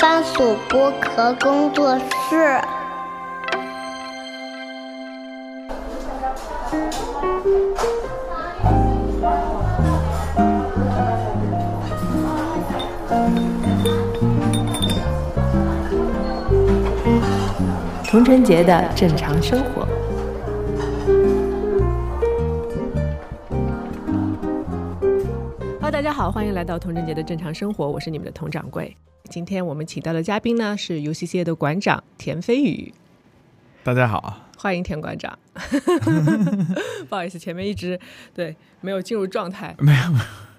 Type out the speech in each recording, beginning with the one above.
番薯剥壳工作室。童春节的正常生活。大家好，欢迎来到童振杰的正常生活，我是你们的童掌柜。今天我们请到的嘉宾呢是 UCCA 的馆长田飞宇。大家好，欢迎田馆长。不好意思，前面一直对没有进入状态。没有，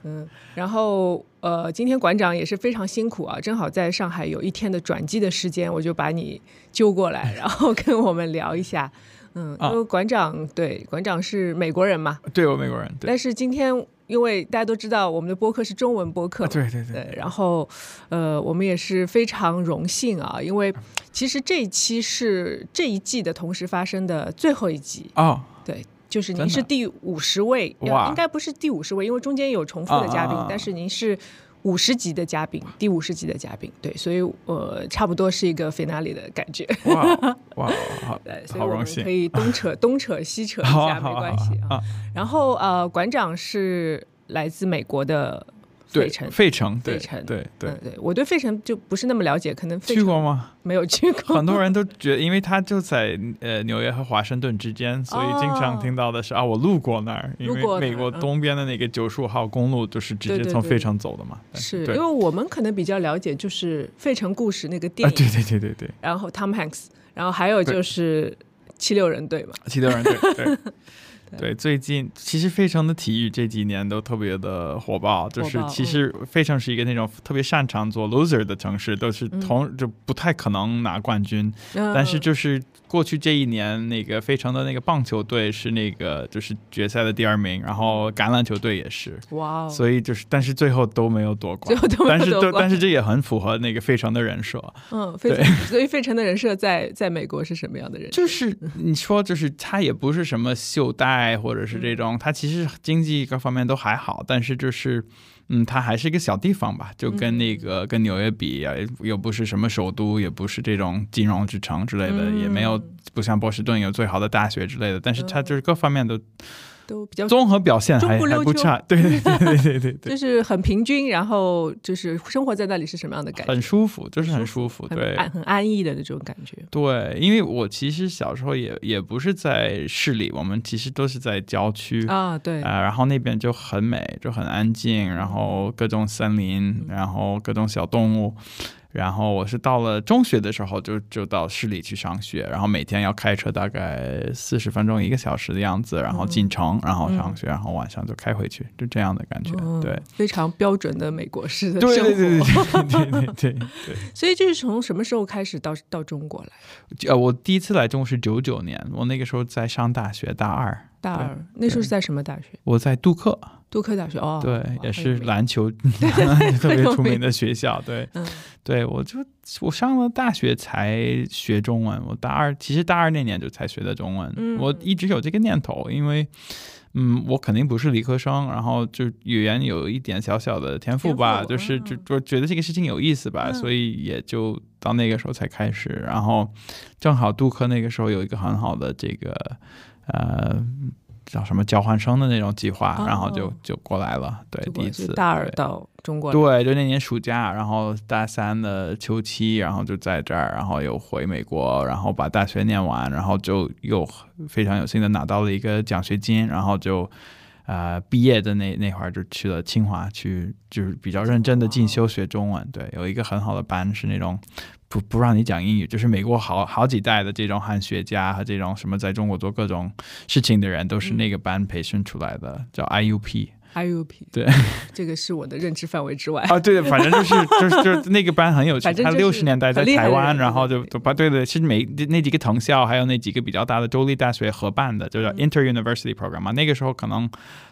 嗯，然后呃，今天馆长也是非常辛苦啊，正好在上海有一天的转机的时间，我就把你揪过来，然后跟我们聊一下。嗯，因为馆长对馆长是美国人嘛，对我美国人，但是今天因为大家都知道我们的播客是中文播客，对对对，然后呃，我们也是非常荣幸啊，因为其实这一期是这一季的同时发生的最后一集哦，对，就是您是第五十位，哇，应该不是第五十位，因为中间有重复的嘉宾，但是您是。五十级的嘉宾，第五十级的嘉宾，对，所以呃，差不多是一个 finale 的感觉。哇哇，好，对，所以我们可以东扯 东扯西扯一下，没关系啊。然后呃，馆长是来自美国的。费城，费城，费城，对对对，我对费城就不是那么了解，可能去过吗？没有去过。很多人都觉得，因为他就在呃纽约和华盛顿之间，所以经常听到的是啊，我路过那儿，因为美国东边的那个九十五号公路就是直接从费城走的嘛。是因为我们可能比较了解，就是《费城故事》那个电影，对对对对对。然后 Tom Hanks，然后还有就是七六人队嘛，七六人队。对。对，最近其实费城的体育这几年都特别的火爆，就是其实费城是一个那种特别擅长做 loser 的城市，都是同就不太可能拿冠军，但是就是过去这一年，那个费城的那个棒球队是那个就是决赛的第二名，然后橄榄球队也是，哇，所以就是但是最后都没有夺冠，但是都但是这也很符合那个费城的人设，嗯，对，所以费城的人设在在美国是什么样的人？就是你说就是他也不是什么袖带。或者是这种，他其实经济各方面都还好，但是就是，嗯，它还是一个小地方吧，就跟那个跟纽约比啊，又不是什么首都，也不是这种金融之城之类的，也没有不像波士顿有最好的大学之类的，但是它就是各方面都。都比较综合表现还还不差，对对对对对对，就是很平均，然后就是生活在那里是什么样的感觉？很舒服，就是很舒服，对，很安逸的那种感觉。对，因为我其实小时候也也不是在市里，我们其实都是在郊区啊，对啊，然后那边就很美，就很安静，然后各种森林，然后各种小动物。然后我是到了中学的时候，就就到市里去上学，然后每天要开车大概四十分钟一个小时的样子，然后进城，然后上学，然后晚上就开回去，就这样的感觉，对，非常标准的美国式的生活，对对对对对 对对。所以就是从什么时候开始到到中国来？呃，我第一次来中国是九九年，我那个时候在上大学大二。大二那时候是在什么大学？我在杜克。杜克大学哦，对，也是篮球 特别出名的学校。对，对我就我上了大学才学中文。我大二其实大二那年就才学的中文。我一直有这个念头，因为嗯，我肯定不是理科生，然后就语言有一点小小的天赋吧，就是就就觉得这个事情有意思吧，所以也就到那个时候才开始。然后正好杜克那个时候有一个很好的这个呃。叫什么交换生的那种计划，然后就就过来了。对，第一次大二到中国，对，就那年暑假，然后大三的秋期，然后就在这儿，然后又回美国，然后把大学念完，然后就又非常有幸的拿到了一个奖学金，然后就呃毕业的那那会儿就去了清华，去就是比较认真的进修学中文。对，有一个很好的班是那种。不不让你讲英语，就是美国好好几代的这种汉学家和这种什么在中国做各种事情的人，都是那个班培训出来的，叫 IUP。IUP 对，这个是我的认知范围之外啊。对，反正就是就是就是 那个班很有趣，他六十年代在台湾，然后就把对对，是每那几个藤校还有那几个比较大的州立大学合办的，就叫 Inter University Program 嘛。那个时候可能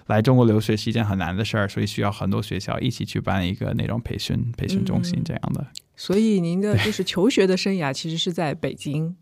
来中国留学是一件很难的事儿，所以需要很多学校一起去办一个那种培训培训中心这样的。所以您的就是求学的生涯其实是在北京，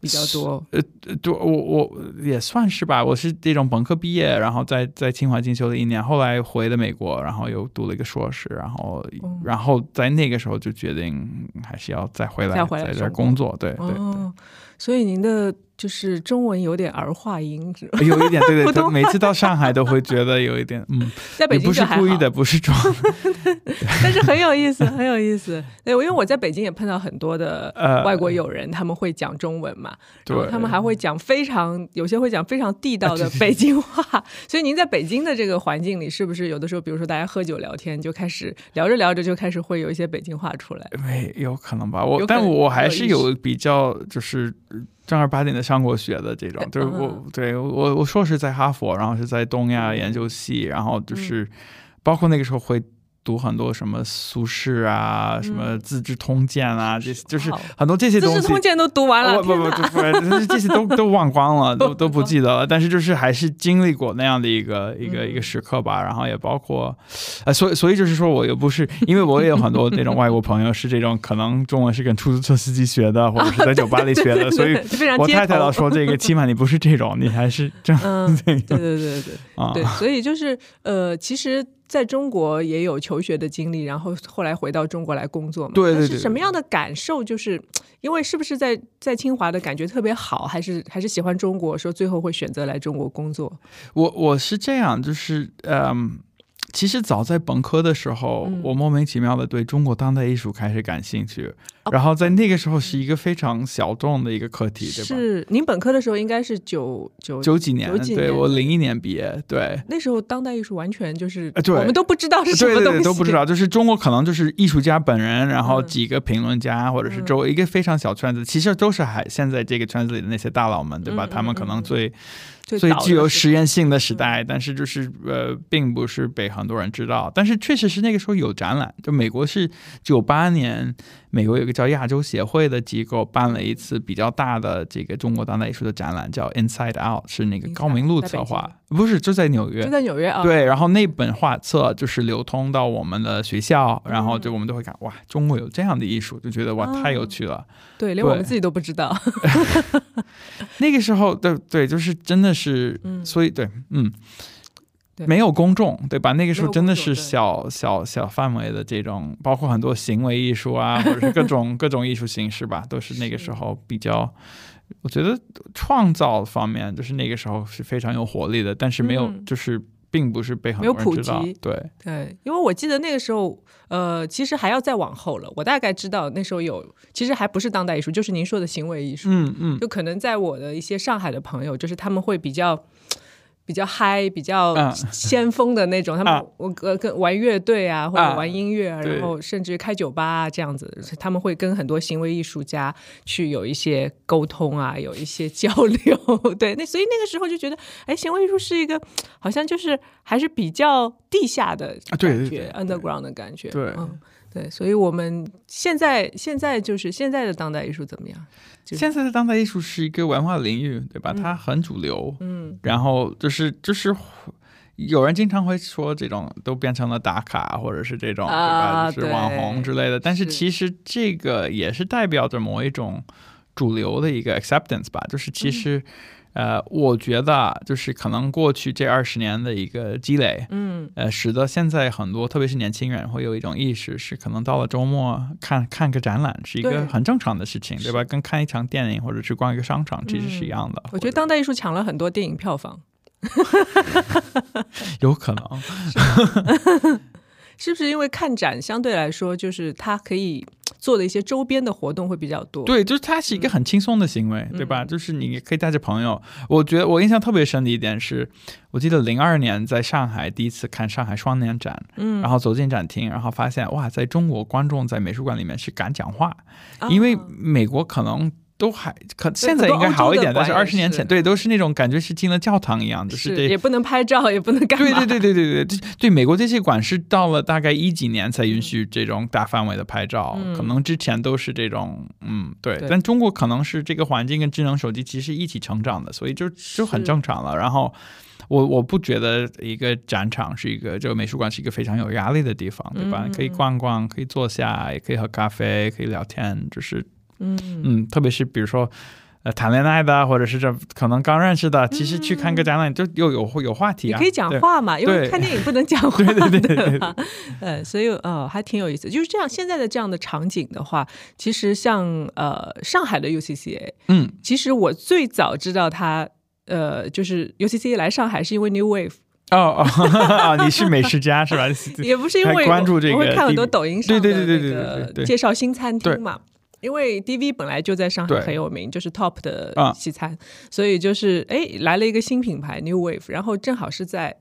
比较多。呃，对，我我也算是吧。我是这种本科毕业，然后在在清华进修了一年，后来回了美国，然后又读了一个硕士，然后然后在那个时候就决定还是要再回来在这工作。对对对。所以您的。就是中文有点儿化音，有一点对对 对，每次到上海都会觉得有一点嗯，在北京不是故意的，不是装，但是很有意思，很有意思。对，因为我在北京也碰到很多的外国友人，他们会讲中文嘛，对，他们还会讲非常有些会讲非常地道的北京话。所以您在北京的这个环境里，是不是有的时候，比如说大家喝酒聊天，就开始聊着聊着就开始会有一些北京话出来？没有可能吧？我但我还是有比较就是。正儿八经的上过学的这种，就是我对我我硕士在哈佛，然后是在东亚研究系，然后就是包括那个时候会。读很多什么苏轼啊，什么《资治通鉴》啊，这些就是很多这些东西。资治通鉴都读完了，不不不不，这些都都忘光了，都都不记得了。但是就是还是经历过那样的一个一个一个时刻吧。然后也包括，呃，所以所以就是说，我又不是，因为我也有很多那种外国朋友是这种，可能中文是跟出租车司机学的，或者是在酒吧里学的。所以，我太太老说这个，起码你不是这种，你还是这样。对对对对对啊！对，所以就是呃，其实。在中国也有求学的经历，然后后来回到中国来工作嘛？对对对。是什么样的感受？就是因为是不是在在清华的感觉特别好，还是还是喜欢中国，说最后会选择来中国工作？我我是这样，就是嗯。其实早在本科的时候，我莫名其妙的对中国当代艺术开始感兴趣，然后在那个时候是一个非常小众的一个课题，对吧？是您本科的时候应该是九九九几年，对我零一年毕业，对。那时候当代艺术完全就是我们都不知道是什么东西，都不知道，就是中国可能就是艺术家本人，然后几个评论家，或者是周一个非常小圈子，其实都是还现在这个圈子里的那些大佬们，对吧？他们可能最。最具有实验性的时代，但是就是呃，并不是被很多人知道。但是确实是那个时候有展览，就美国是九八年。美国有个叫亚洲协会的机构办了一次比较大的这个中国当代艺术的展览，叫 Inside Out，是那个高明路策划，不是就在纽约，就在纽约啊。对，然后那本画册就是流通到我们的学校，然后就我们都会看，哇，中国有这样的艺术，就觉得哇，太有趣了。对，连我们自己都不知道。那个时候，对对，就是真的是，所以对，嗯。没有公众，对吧？那个时候真的是小小小范围的这种，包括很多行为艺术啊，或者是各种 各种艺术形式吧，都是那个时候比较。我觉得创造方面，就是那个时候是非常有活力的，但是没有，就是并不是被很多人知道。对对，因为我记得那个时候，呃，其实还要再往后了。我大概知道那时候有，其实还不是当代艺术，就是您说的行为艺术。嗯嗯，就可能在我的一些上海的朋友，就是他们会比较。比较嗨、比较先锋的那种，他们我跟跟玩乐队啊，或者玩音乐，然后甚至开酒吧啊这样子，他们会跟很多行为艺术家去有一些沟通啊，有一些交流。对，那所以那个时候就觉得，哎，行为艺术是一个好像就是还是比较地下的感觉，underground 的感觉。对，对，所以我们现在现在就是现在的当代艺术怎么样？现在的当代艺术是一个文化领域，对吧？它很主流，嗯，然后就是就是有人经常会说这种都变成了打卡或者是这种对吧？就是网红之类的。但是其实这个也是代表着某一种主流的一个 acceptance 吧，就是其实。呃，我觉得就是可能过去这二十年的一个积累，嗯，呃，使得现在很多，特别是年轻人，会有一种意识，是可能到了周末看看个展览是一个很正常的事情，对吧？跟看一场电影或者去逛一个商场其实是一样的。我觉得当代艺术抢了很多电影票房，有可能。是不是因为看展相对来说，就是它可以做的一些周边的活动会比较多？对，就是它是一个很轻松的行为，对吧？就是你可以带着朋友。我觉得我印象特别深的一点是，我记得零二年在上海第一次看上海双年展，嗯，然后走进展厅，然后发现哇，在中国观众在美术馆里面是敢讲话，因为美国可能。都还可，现在应该好一点，但是二十年前，对，都是那种感觉是进了教堂一样，就是也不能拍照，也不能干对对对对对对，对美国这些馆是到了大概一几年才允许这种大范围的拍照，可能之前都是这种，嗯，对。但中国可能是这个环境跟智能手机其实一起成长的，所以就就很正常了。然后我我不觉得一个展场是一个这个美术馆是一个非常有压力的地方，对吧？可以逛逛，可以坐下，也可以喝咖啡，可以聊天，就是。嗯嗯，特别是比如说，呃，谈恋爱的，或者是这可能刚认识的，其实去看个展览就又有有话题啊，可以讲话嘛，因为看电影不能讲 话，对对对对，呃，所以呃还挺有意思。就是这样，现在的这样的场景的话，其实像呃上海的 UCCA，嗯，其实我最早知道他呃就是 UCCA 来上海是因为 New Wave，哦 哦，你是美食家是吧？也不是因为关注这个，我会看很多抖音上对对对对对对介绍新餐厅嘛。因为 DV 本来就在上海很有名，就是 Top 的西餐，所以就是哎来了一个新品牌 New Wave，然后正好是在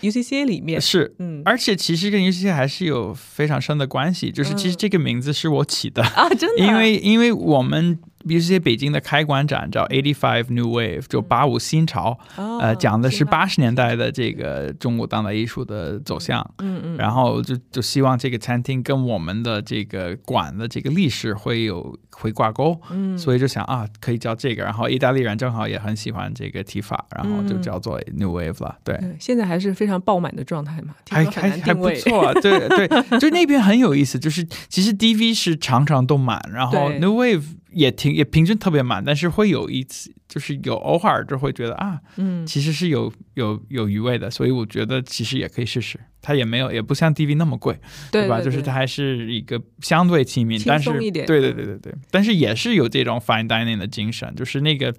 UCCA 里面是，嗯，而且其实跟 UCCA 还是有非常深的关系，就是其实这个名字是我起的啊，真的，因为因为我们。比如些北京的开馆展叫 Eighty Five New Wave，就八五新潮，呃，讲的是八十年代的这个中国当代艺术的走向。嗯嗯，然后就就希望这个餐厅跟我们的这个馆的这个历史会有会挂钩。嗯，所以就想啊，可以叫这个。然后意大利人正好也很喜欢这个提法，然后就叫做 New Wave 了。对，现在还是非常爆满的状态嘛，还还还不错。对对，就那边很有意思，就是其实 DV 是常常都满，然后 New Wave。也挺也平均特别满，但是会有一次。就是有偶尔就会觉得啊，嗯，其实是有有有余味的，所以我觉得其实也可以试试。它也没有也不像 DV 那么贵，对吧？就是它还是一个相对亲民，但是对对对对对，但是也是有这种 fine dining 的精神。就是那个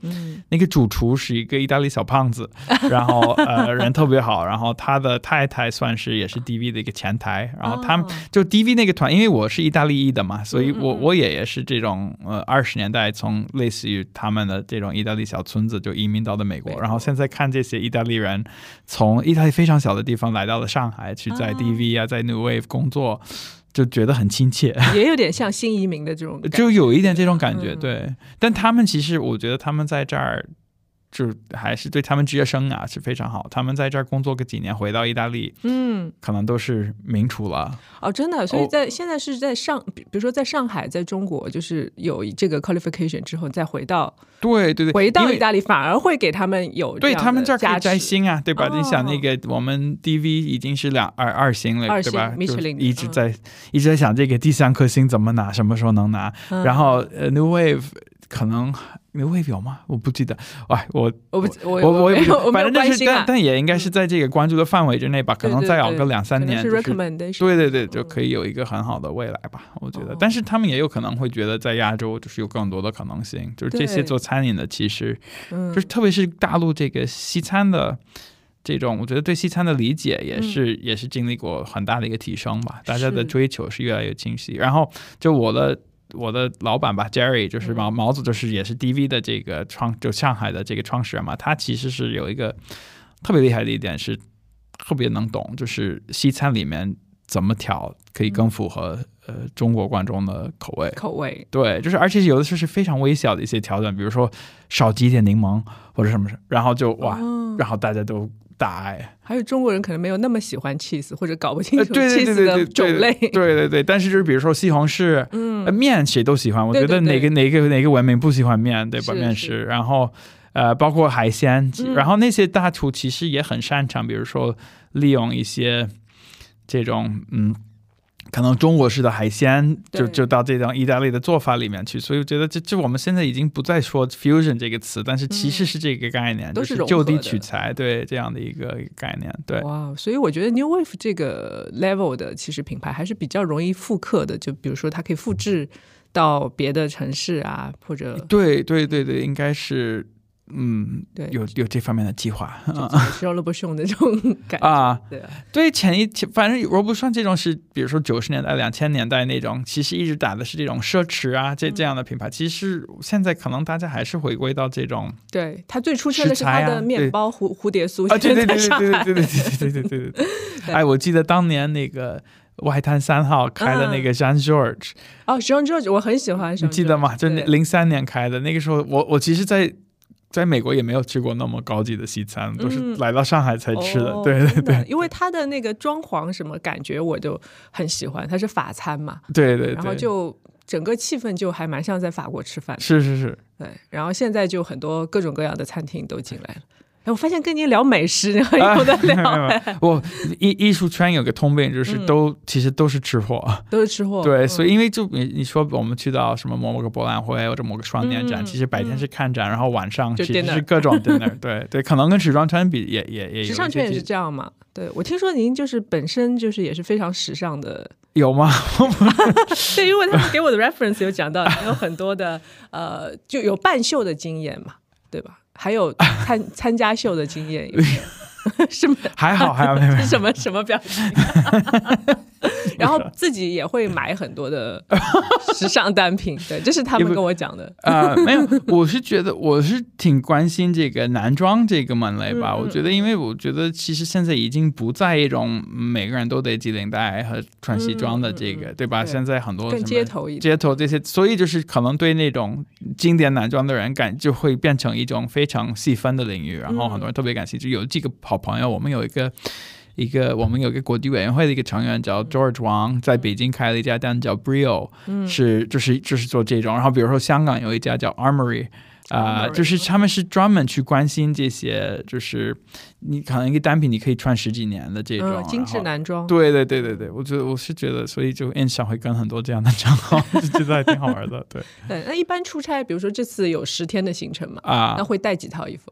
那个主厨是一个意大利小胖子，然后呃人特别好，然后他的太太算是也是 DV 的一个前台，然后他们就 DV 那个团，因为我是意大利裔的嘛，所以我我也也是这种呃二十年代从类似于他们的这种意大利。小村子就移民到的美国，然后现在看这些意大利人从意大利非常小的地方来到了上海，去在 DV 啊，在 New Wave 工作，就觉得很亲切，也有点像新移民的这种，就有一点这种感觉，对。但他们其实，我觉得他们在这儿。就还是对他们职业生涯是非常好。他们在这儿工作个几年，回到意大利，嗯，可能都是名厨了。哦，真的。所以在现在是在上，比如说在上海，在中国，就是有这个 qualification 之后，再回到，对对对，回到意大利，反而会给他们有对他们这儿可以摘星啊，对吧？你想那个我们 DV 已经是两二二星了，对吧？米其林一直在一直在想这个第三颗星怎么拿，什么时候能拿？然后呃，New Wave 可能。有未表吗？我不记得。哎，我我不我我我反正就是，但但也应该是在这个关注的范围之内吧。可能再熬个两三年，对对对，就可以有一个很好的未来吧。我觉得，但是他们也有可能会觉得，在亚洲就是有更多的可能性。就是这些做餐饮的，其实就是特别是大陆这个西餐的这种，我觉得对西餐的理解也是也是经历过很大的一个提升吧。大家的追求是越来越清晰。然后就我的。我的老板吧，Jerry，就是毛毛子，就是也是 DV 的这个创，就上海的这个创始人嘛。他其实是有一个特别厉害的一点，是特别能懂，就是西餐里面怎么调可以更符合呃中国观众的口味。口味对，就是而且有的时候是非常微小的一些调整，比如说少挤点柠檬或者什么，然后就哇，然后大家都。大哎，还有中国人可能没有那么喜欢 cheese，或者搞不清楚 cheese 的种类。对对对，但是就是比如说西红柿，嗯，面谁都喜欢。我觉得哪个哪个哪个文明不喜欢面，对吧？面食，然后呃，包括海鲜，然后那些大厨其实也很擅长，比如说利用一些这种嗯。可能中国式的海鲜就就到这种意大利的做法里面去，所以我觉得这这我们现在已经不再说 fusion 这个词，但是其实是这个概念，都是就地取材，对这样的一个概念。对，哇，所以我觉得 New Wave 这个 level 的其实品牌还是比较容易复刻的，就比如说它可以复制到别的城市啊，或者对对对对，应该是。嗯，对，有有这方面的计划，是罗伯逊那种 感觉啊，对对，前一前反正罗伯逊这种是，比如说九十年代、两千年代那种，其实一直打的是这种奢侈啊，这这样的品牌，其实现在可能大家还是回归到这种，对，它最出圈的是它的面包蝴蝴蝶酥啊，对对对对对对对对对对对 对，哎，我记得当年那个外滩三号开的那个 Jean George，哦，Jean George 我很喜欢，你记得吗？就零三年开的那个时候，我我其实，在。在美国也没有吃过那么高级的西餐，都是来到上海才吃的。对对对，因为它的那个装潢什么感觉我就很喜欢，它是法餐嘛。对对，然后就整个气氛就还蛮像在法国吃饭。是是是，对。然后现在就很多各种各样的餐厅都进来了。我发现跟您聊美食很有的聊。我艺艺术圈有个通病，就是都其实都是吃货，都是吃货。对，所以因为就你你说我们去到什么某某个博览会或者某个双年展，其实白天是看展，然后晚上其实是各种 dinner。对对，可能跟时装圈比也也也。时尚圈也是这样嘛？对，我听说您就是本身就是也是非常时尚的。有吗？对，因为他们给我的 reference 有讲到有很多的呃，就有半袖的经验嘛，对吧？还有参 参加秀的经验，是吗？还好，还好，什么什么表情？然后自己也会买很多的时尚单品，对，这是他们跟我讲的。啊，没有，我是觉得我是挺关心这个男装这个门类吧。我觉得，因为我觉得其实现在已经不在一种每个人都得系领带和穿西装的这个，对吧？现在很多街头街头这些，所以就是可能对那种经典男装的人感就会变成一种非常细分的领域，然后很多人特别感兴趣。有这个好朋友，我们有一个。一个我们有个国际委员会的一个成员叫 George Wang，在北京开了一家店叫 Brio，嗯是就是就是做这种。然后比如说香港有一家叫 Armory，啊，就是他们是专门去关心这些，就是你可能一个单品你可以穿十几年的这种精致男装。对对对对对，我觉得我是觉得，所以就印象会跟很多这样的账号，就觉得还挺好玩的。对 对，那一般出差，比如说这次有十天的行程嘛，啊，那会带几套衣服？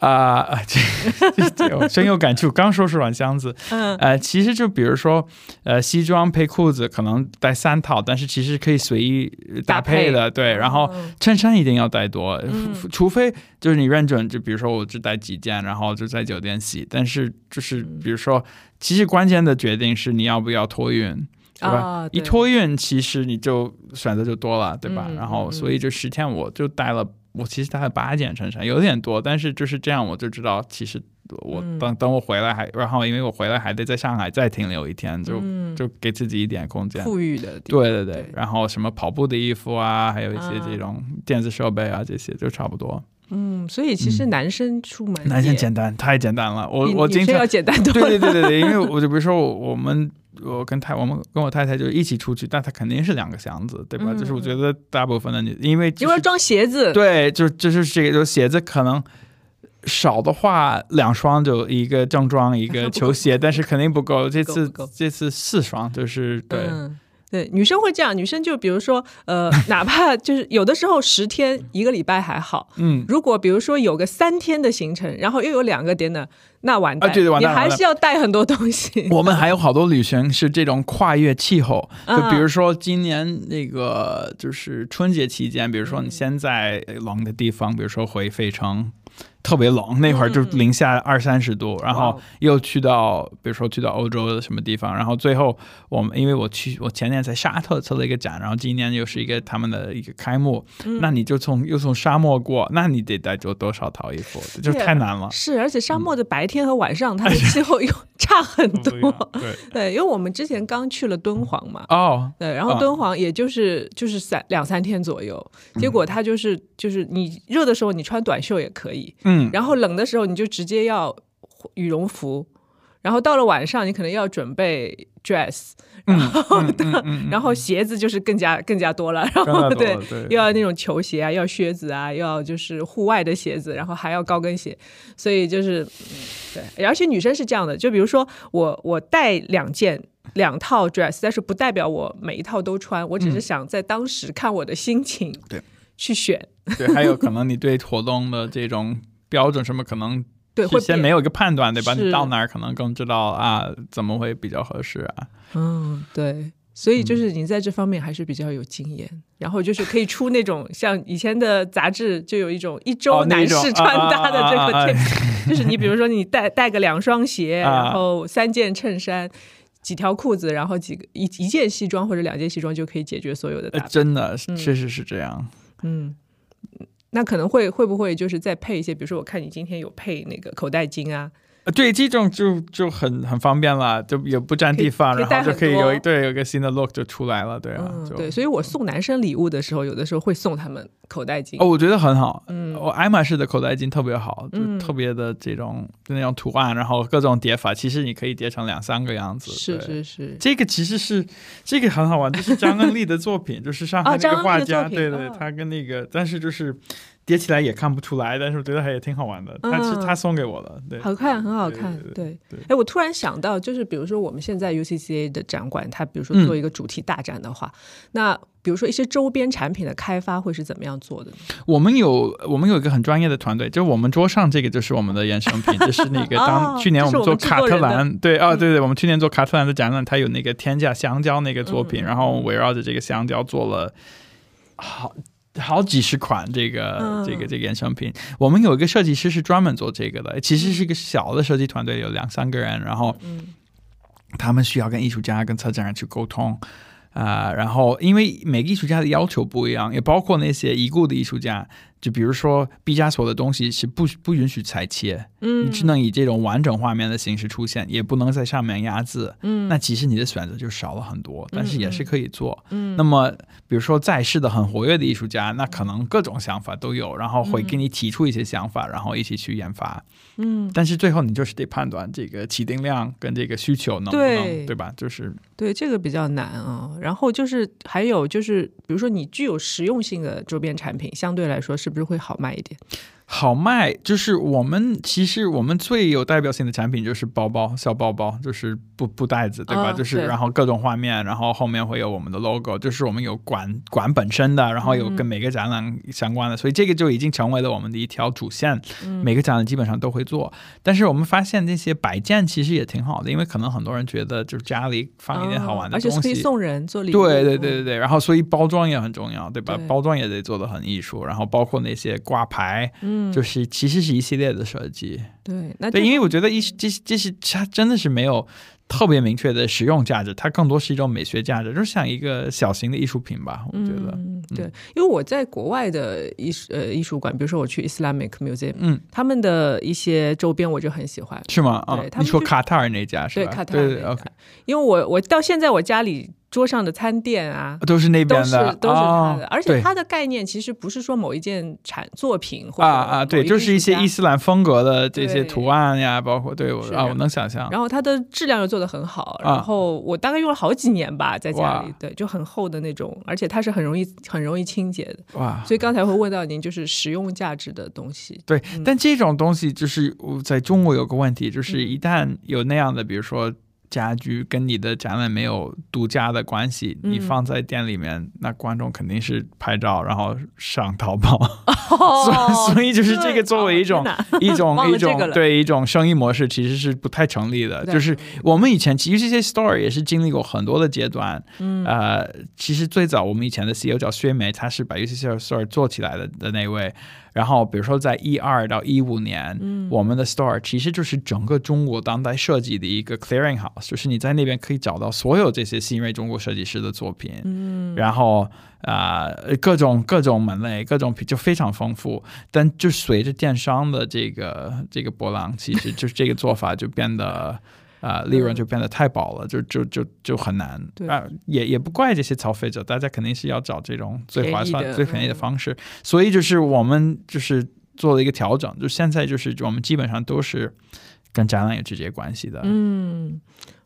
啊，这这深有感触。刚说是软箱子，嗯，呃，其实就比如说，呃，西装配裤子可能带三套，但是其实可以随意搭配的，对。然后衬衫一定要带多，除非就是你认准，就比如说我只带几件，然后就在酒店洗。但是就是比如说，其实关键的决定是你要不要托运，对吧？一托运，其实你就选择就多了，对吧？然后所以这十天我就带了。我其实带了八件衬衫，有点多，但是就是这样，我就知道，其实我等等我回来还，然后因为我回来还得在上海再停留一天，就就给自己一点空间。富裕的，对对对，然后什么跑步的衣服啊，还有一些这种电子设备啊，这些就差不多。嗯，所以其实男生出门，男生简单，太简单了。我我经常要简单多。对对对对对，因为 我就比如说我我们。我跟太我们跟我太太就一起出去，但他肯定是两个箱子，对吧？就是我觉得大部分的女，因为因为装鞋子，对，就就是这个，就鞋子可能少的话两双就一个正装一个 球鞋，但是肯定不够。这次这次四双就是对。对，女生会这样，女生就比如说，呃，哪怕就是有的时候十天一个礼拜还好，嗯，如果比如说有个三天的行程，然后又有两个点的，那完蛋，你还是要带很多东西。我们还有好多旅行是这种跨越气候，就比如说今年那个就是春节期间，比如说你先在冷的地方，比如说回费城。特别冷，那会儿就零下二三十度，然后又去到，比如说去到欧洲的什么地方，然后最后我们因为我去，我前年在沙特测了一个展，然后今年又是一个他们的一个开幕，那你就从又从沙漠过，那你得带着多少套衣服，就太难了。是，而且沙漠的白天和晚上它的气候又差很多。对 对，因为我们之前刚去了敦煌嘛，哦，对，然后敦煌也就是就是三两三天左右，结果它就是就是你热的时候你穿短袖也可以。嗯，然后冷的时候你就直接要羽绒服，然后到了晚上你可能要准备 dress，然后然后鞋子就是更加更加多了，然后对，又要那种球鞋啊，要靴子啊，要就是户外的鞋子，然后还要高跟鞋，所以就是对，而且女生是这样的，就比如说我我带两件两套 dress，但是不代表我每一套都穿，我只是想在当时看我的心情对。去选，对，还有可能你对活动的这种。标准什么可能对会先没有一个判断对吧？你到哪儿可能更知道啊，怎么会比较合适啊？嗯，对，所以就是你在这方面还是比较有经验，然后就是可以出那种像以前的杂志就有一种一周男士穿搭的这个，就是你比如说你带带个两双鞋，然后三件衬衫，几条裤子，然后几个一一件西装或者两件西装就可以解决所有的。真的确实是这样，嗯。那可能会会不会就是再配一些，比如说我看你今天有配那个口袋巾啊。对，这种就就很很方便了，就也不占地方，然后就可以有对有一个新的 look 就出来了，对啊，对，所以我送男生礼物的时候，有的时候会送他们口袋巾。哦，我觉得很好，嗯，我爱马仕的口袋巾特别好，就特别的这种就那种图案，然后各种叠法，其实你可以叠成两三个样子。是是是，这个其实是这个很好玩，这是张恩利的作品，就是上海那个画家，对对，他跟那个，但是就是。叠起来也看不出来，但是我觉得还也挺好玩的。他是他送给我的，对，好看，很好看，对。哎，我突然想到，就是比如说我们现在 UCCA 的展馆，它比如说做一个主题大展的话，那比如说一些周边产品的开发会是怎么样做的呢？我们有我们有一个很专业的团队，就是我们桌上这个就是我们的衍生品，就是那个当 去年我们做卡特兰，对，哦，对对，我们去年做卡特兰的展览，它有那个天价香蕉那个作品，然后围绕着这个香蕉做了好。好几十款这个这个这个衍生品，我们有一个设计师是专门做这个的，其实是一个小的设计团队，有两三个人，然后他们需要跟艺术家、跟策展人去沟通啊，然后因为每个艺术家的要求不一样，也包括那些已故的艺术家。就比如说毕加索的东西是不不允许裁切，嗯，你只能以这种完整画面的形式出现，也不能在上面压字，嗯，那其实你的选择就少了很多，但是也是可以做，嗯。那么比如说在世的很活跃的艺术家，那可能各种想法都有，然后会给你提出一些想法，然后一起去研发，嗯。但是最后你就是得判断这个起定量跟这个需求能不能，对吧？就是对这个比较难啊。然后就是还有就是，比如说你具有实用性的周边产品，相对来说是。是不是会好卖一点？好卖就是我们其实我们最有代表性的产品就是包包小包包，就是布布袋子，对吧？就是然后各种画面，然后后面会有我们的 logo，就是我们有馆馆本身的，然后有跟每个展览相关的，所以这个就已经成为了我们的一条主线。每个展览基本上都会做，但是我们发现那些摆件其实也挺好的，因为可能很多人觉得就是家里放一点好玩的东西，而且可以送人做礼物。对对对对对，然后所以包装也很重要，对吧？包装也得做的很艺术，然后包括那些挂牌，嗯。就是其实是一系列的设计，对，那对，因为我觉得艺术这这是它真的是没有特别明确的实用价值，它更多是一种美学价值，就像一个小型的艺术品吧。我觉得，嗯对，因为我在国外的艺术呃艺术馆，比如说我去 Islamic Museum，嗯，他们的一些周边我就很喜欢，是吗？啊，你说卡塔尔那家是吧？对，卡塔尔，OK，因为我我到现在我家里。桌上的餐垫啊，都是那边的，都是他的。而且它的概念其实不是说某一件产作品或，啊啊，对，就是一些伊斯兰风格的这些图案呀，包括对我啊，我能想象。然后它的质量又做得很好，然后我大概用了好几年吧，在家里，对，就很厚的那种，而且它是很容易很容易清洁的。哇！所以刚才会问到您，就是实用价值的东西。对，但这种东西就是在中国有个问题，就是一旦有那样的，比如说。家居跟你的展览没有独家的关系，你放在店里面，那观众肯定是拍照，然后上淘宝，所以就是这个作为一种 一种一种对一种生意模式，其实是不太成立的。就是我们以前其实这些 store 也是经历过很多的阶段，嗯。呃，其实最早我们以前的 CEO 叫薛梅，他是把 UCC store 做起来的的那位。然后，比如说在一二到一五年，我们的 store 其实就是整个中国当代设计的一个 clearing house，就是你在那边可以找到所有这些新锐中国设计师的作品。嗯，然后啊，各种各种门类，各种就非常丰富。但就随着电商的这个这个波浪，其实就是这个做法就变得。啊，利润就变得太薄了，就就就就很难。啊，也也不怪这些消费者，大家肯定是要找这种最划算、最便宜的方式，所以就是我们就是做了一个调整，就现在就是我们基本上都是跟展览有直接关系的，嗯。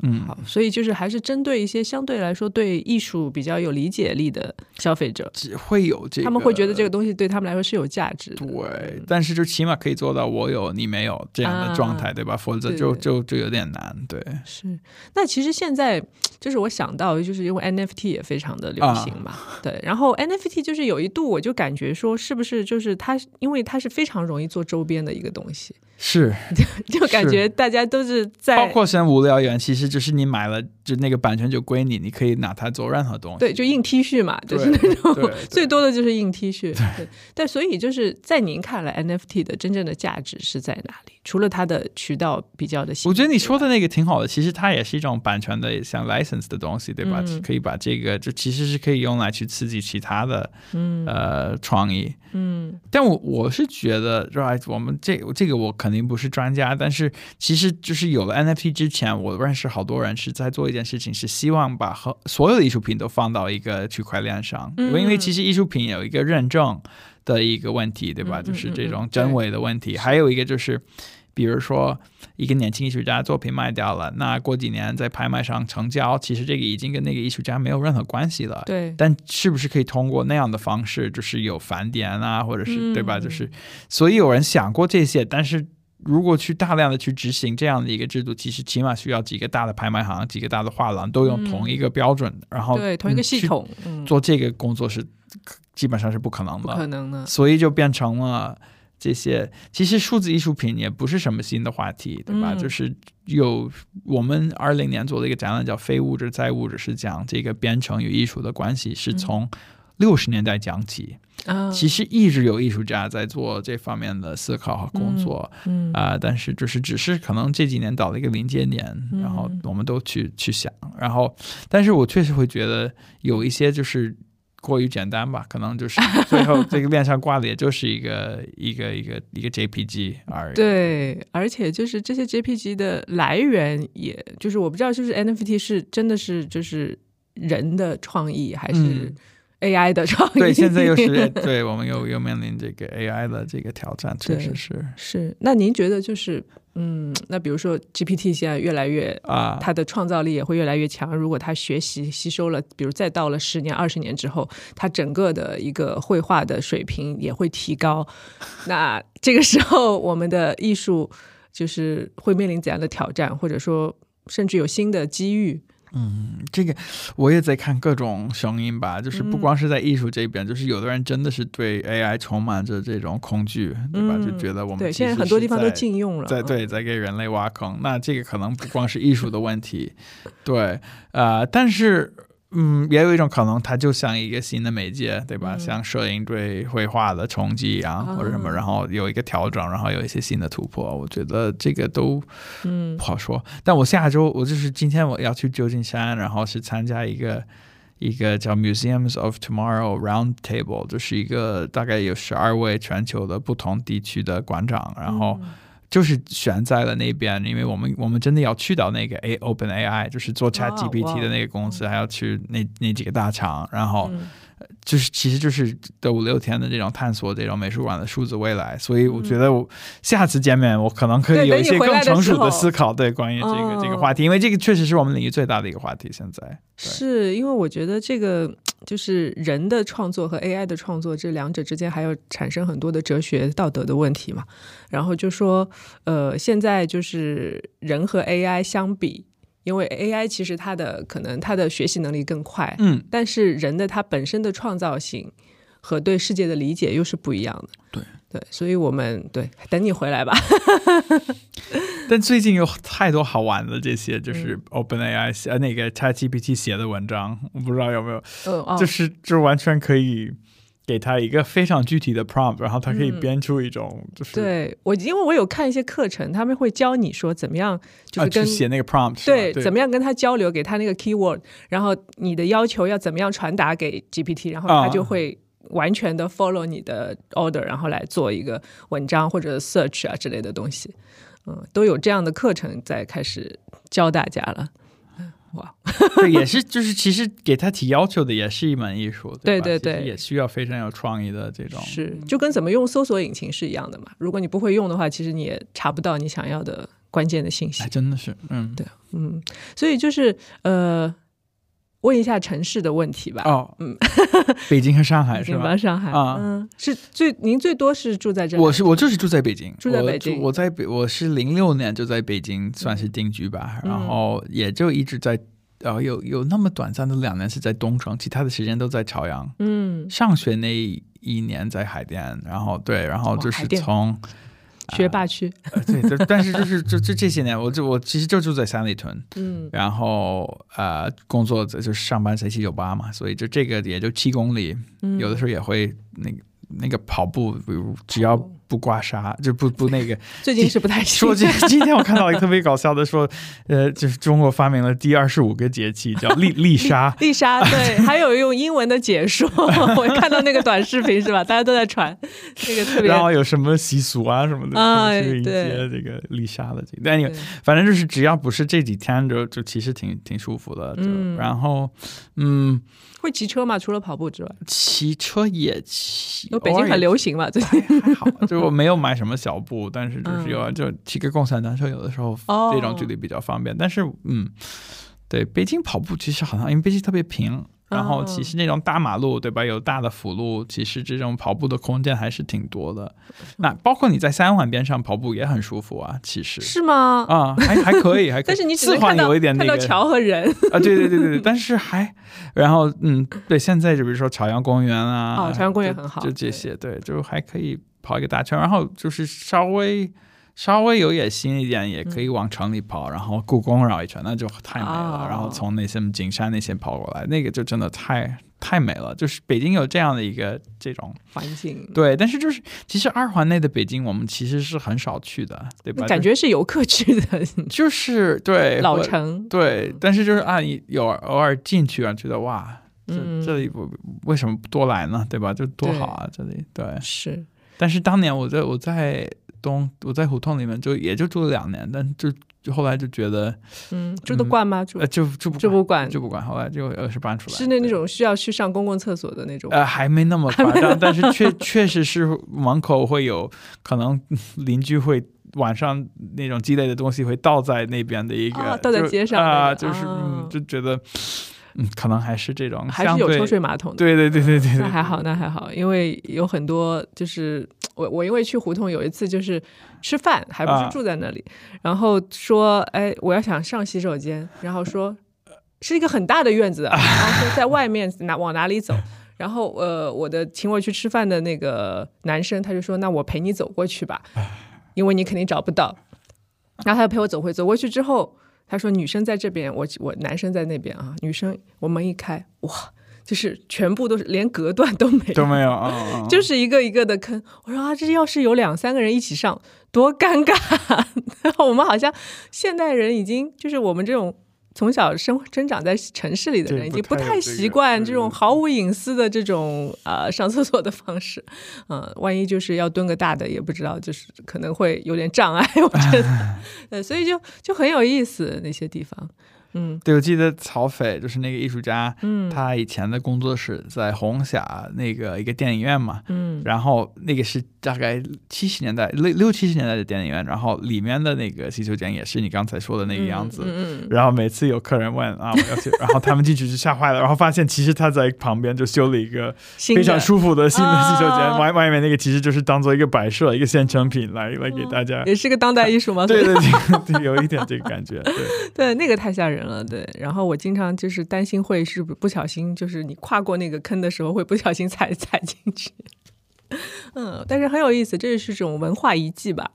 嗯，好，所以就是还是针对一些相对来说对艺术比较有理解力的消费者，只会有这，他们会觉得这个东西对他们来说是有价值的。对，但是就起码可以做到我有你没有这样的状态，对吧？否则就就就有点难。对，是。那其实现在就是我想到，就是因为 NFT 也非常的流行嘛，对。然后 NFT 就是有一度我就感觉说，是不是就是它，因为它是非常容易做周边的一个东西，是，就就感觉大家都是在，包括像无聊猿，其实。就是你买了，就那个版权就归你，你可以拿它做任何东西。对，就印 T 恤嘛，就是那种 最多的就是印 T 恤。对，但所以就是在您看来，NFT 的真正的价值是在哪里？除了它的渠道比较的，我觉得你说的那个挺好的。其实它也是一种版权的，像 license 的东西，对吧？可以把这个，就其实是可以用来去刺激其他的，嗯，呃，创意。嗯，但我我是觉得，right，我们这这个我肯定不是专家，但是其实就是有了 NFT 之前，我认识好多人是在做一件事情，是希望把和所有的艺术品都放到一个区块链上，因为因为其实艺术品有一个认证的一个问题，对吧？就是这种真伪的问题，还有一个就是。比如说一个年轻艺术家作品卖掉了，那过几年在拍卖上成交，其实这个已经跟那个艺术家没有任何关系了。对。但是不是可以通过那样的方式，就是有返点啊，或者是对吧？就是，所以有人想过这些，但是。如果去大量的去执行这样的一个制度，其实起码需要几个大的拍卖行、几个大的画廊都用同一个标准，然后对同一个系统做这个工作是基本上是不可能的，不可能的。所以就变成了这些。其实数字艺术品也不是什么新的话题，对吧？就是有我们二零年做的一个展览叫“非物质在物质”，是讲这个编程与艺术的关系，是从。六十年代讲起，其实一直有艺术家在做这方面的思考和工作，啊，但是就是只是可能这几年到了一个临界点，然后我们都去去想，然后，但是我确实会觉得有一些就是过于简单吧，可能就是最后这个链上挂的也就是一个一个一个一个 JPG 而已。对，而且就是这些 JPG 的来源，也就是我不知道，就是 NFT 是真的是就是人的创意还是？AI 的创意，对，现在又是 对我们又又面临这个 AI 的这个挑战，确实是是。那您觉得就是，嗯，那比如说 GPT 现在越来越啊，它的创造力也会越来越强。如果它学习吸收了，比如再到了十年、二十年之后，它整个的一个绘画的水平也会提高。那这个时候，我们的艺术就是会面临怎样的挑战，或者说甚至有新的机遇？嗯，这个我也在看各种声音吧，就是不光是在艺术这边，就是有的人真的是对 AI 充满着这种恐惧，对吧？就觉得我们对现在很多地方都禁用了，在对在给人类挖坑。那这个可能不光是艺术的问题，对，呃，但是。嗯，也有一种可能，它就像一个新的媒介，对吧？像摄影对绘画的冲击啊，或者什么，然后有一个调整，然后有一些新的突破。我觉得这个都嗯不好说。但我下周我就是今天我要去旧金山，然后是参加一个一个叫 Museums of Tomorrow Round Table，就是一个大概有十二位全球的不同地区的馆长，然后。就是悬在了那边，因为我们我们真的要去到那个 A Open AI，就是做 Chat GPT 的那个公司，还要去那那几个大厂，然后。就是其实就是这五六天的这种探索这种美术馆的数字未来，所以我觉得我下次见面我可能可以有一些更成熟的思考，对关于这个这个话题，因为这个确实是我们领域最大的一个话题。现在是因为我觉得这个就是人的创作和 AI 的创作这两者之间还要产生很多的哲学道德的问题嘛，然后就说呃现在就是人和 AI 相比。因为 AI 其实它的可能它的学习能力更快，嗯，但是人的它本身的创造性和对世界的理解又是不一样的，对对，所以我们对等你回来吧。但最近有太多好玩的这些，就是 OpenAI 呃那个 ChatGPT 写的文章，我不知道有没有，嗯，就是就完全可以。给他一个非常具体的 prompt，然后他可以编出一种就是对我，因为我有看一些课程，他们会教你说怎么样就是跟写那个 prompt，对，怎么样跟他交流，给他那个 keyword，然后你的要求要怎么样传达给 GPT，然后他就会完全的 follow 你的 order，然后来做一个文章或者 search 啊之类的东西，嗯，都有这样的课程在开始教大家了。哇，对，也是，就是其实给他提要求的也是一门艺术，对对对，也需要非常有创意的这种，是就跟怎么用搜索引擎是一样的嘛。如果你不会用的话，其实你也查不到你想要的关键的信息。真的是，嗯，对，嗯，所以就是呃，问一下城市的问题吧。哦，嗯，北京和上海是吧？上海啊，嗯，是最您最多是住在这？我是我就是住在北京，住在北京。我在北，我是零六年就在北京算是定居吧，然后也就一直在。然后有有那么短暂的两年是在东城，其他的时间都在朝阳。嗯，上学那一年在海淀，然后对，然后就是从学霸区。对，但是就是就就这些年，我就我其实就住在三里屯。嗯，然后呃，工作就是上班在七九八嘛，所以就这个也就七公里，有的时候也会那个那个跑步，比如只要。不刮痧就不不那个，最近是不太行。说今今天我看到一个特别搞笑的，说 呃，就是中国发明了第二十五个节气，叫丽丽莎。丽莎 对，还有用英文的解说，我看到那个短视频是吧？大家都在传那个特别。然后有什么习俗啊什么的啊？对，这个丽莎的这个，但你反正就是只要不是这几天，就就其实挺挺舒服的。嗯，然后嗯。会骑车吗？除了跑步之外，骑车也骑。北京很流行嘛，最近还好，就就我没有买什么小布，但是就是有就骑个共享单车，有的时候这种距离比较方便。但是嗯，对，北京跑步其实好像因为北京特别平。然后其实那种大马路，对吧？有大的辅路，其实这种跑步的空间还是挺多的。那包括你在三环边上跑步也很舒服啊，其实是吗？啊，还还可以，还可以。但是你只环有一点那个桥和人 啊，对对对对对。但是还，然后嗯，对，现在就比如说朝阳公园啊，哦，朝阳公园很好，就这些，对，就还可以跑一个大圈，然后就是稍微。稍微有野心一点，也可以往城里跑，然后故宫绕一圈，那就太美了。然后从那些景山那些跑过来，那个就真的太太美了。就是北京有这样的一个这种环境，对。但是就是其实二环内的北京，我们其实是很少去的，对吧？感觉是游客去的，就是对老城，对。但是就是啊，有偶尔进去啊，觉得哇，这这里不为什么不多来呢？对吧？就多好啊，这里对是。但是当年我在我在。东我在胡同里面就也就住了两年，但就就后来就觉得，嗯，住得惯吗？住呃就住住不惯，就不管。后来就呃是搬出来，是那那种需要去上公共厕所的那种。呃，还没那么夸张，但是 确确实是门口会有可能邻居会晚上那种积累的东西会倒在那边的一个倒在街上啊，就是嗯就觉得。嗯，可能还是这种，还是有抽水马桶。对对对对对，那还好，那还好，因为有很多就是我我因为去胡同有一次就是吃饭，还不是住在那里，然后说哎我要想上洗手间，然后说是一个很大的院子，然后说在外面哪往哪里走，然后呃我的请我去吃饭的那个男生他就说那我陪你走过去吧，因为你肯定找不到，然后他就陪我走回走过去之后。他说：“女生在这边，我我男生在那边啊。女生，我门一开，哇，就是全部都是连隔断都没有，都没有啊，就是一个一个的坑。我说啊，这要是有两三个人一起上，多尴尬。我们好像现代人已经就是我们这种。”从小生生长在城市里的人，已经不太习惯这种毫无隐私的这种呃上厕所的方式，嗯，万一就是要蹲个大的，也不知道，就是可能会有点障碍，我觉得，呃，所以就就很有意思那些地方。嗯，对，我记得曹斐就是那个艺术家，嗯，他以前的工作室在红霞那个一个电影院嘛，嗯，然后那个是大概七十年代六六七十年代的电影院，然后里面的那个洗手间也是你刚才说的那个样子，嗯，然后每次有客人问啊我要去，然后他们进去就吓坏了，然后发现其实他在旁边就修了一个非常舒服的新的洗手间，外外面那个其实就是当做一个摆设，一个现成品来来给大家，也是个当代艺术吗？对对 对，有一点这个感觉，对。对，那个太吓人。了，对，然后我经常就是担心会是不不小心，就是你跨过那个坑的时候会不小心踩 踩进去，嗯，但是很有意思，这是种文化遗迹吧，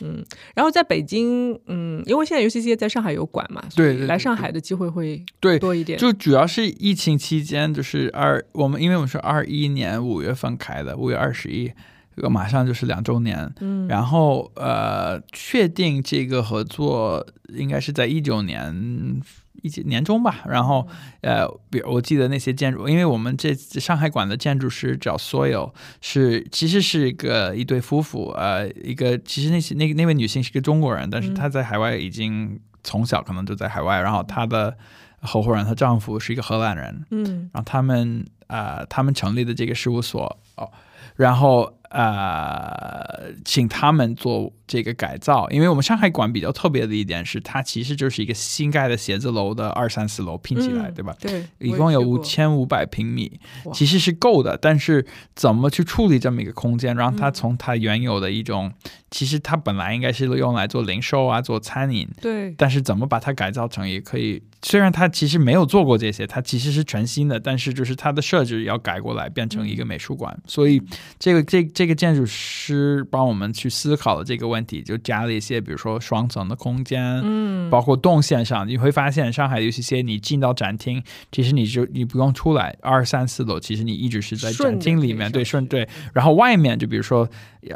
嗯，然后在北京，嗯，因为现在 UCC 在上海有馆嘛，对，来上海的机会会。对多一点，就主要是疫情期间，就是二我们因为我们是二一年五月份开的，五月二十一。这个马上就是两周年，嗯，然后呃，确定这个合作应该是在一九年一年中吧。然后呃，比我记得那些建筑，因为我们这上海馆的建筑师叫 Soil，是其实是一个一对夫妇，呃，一个其实那些那那位女性是个中国人，但是她在海外已经从小可能就在海外，然后她的合伙人她丈夫是一个荷兰人，嗯，然后他们呃，他们成立的这个事务所哦，然后。呃，请他们做这个改造，因为我们上海馆比较特别的一点是，它其实就是一个新盖的写字楼的二三四楼拼起来，对吧？对，一共有五千五百平米，其实是够的。但是怎么去处理这么一个空间，让它从它原有的一种，其实它本来应该是用来做零售啊，做餐饮，对。但是怎么把它改造成也可以？虽然它其实没有做过这些，它其实是全新的，但是就是它的设置要改过来，变成一个美术馆。所以这个这这个建筑师帮我们去思考了这个问题，就加了一些，比如说双层的空间，嗯，包括动线上，你会发现上海有一些你进到展厅，其实你就你不用出来，二三四楼，其实你一直是在展厅里面，对，顺对。然后外面就比如说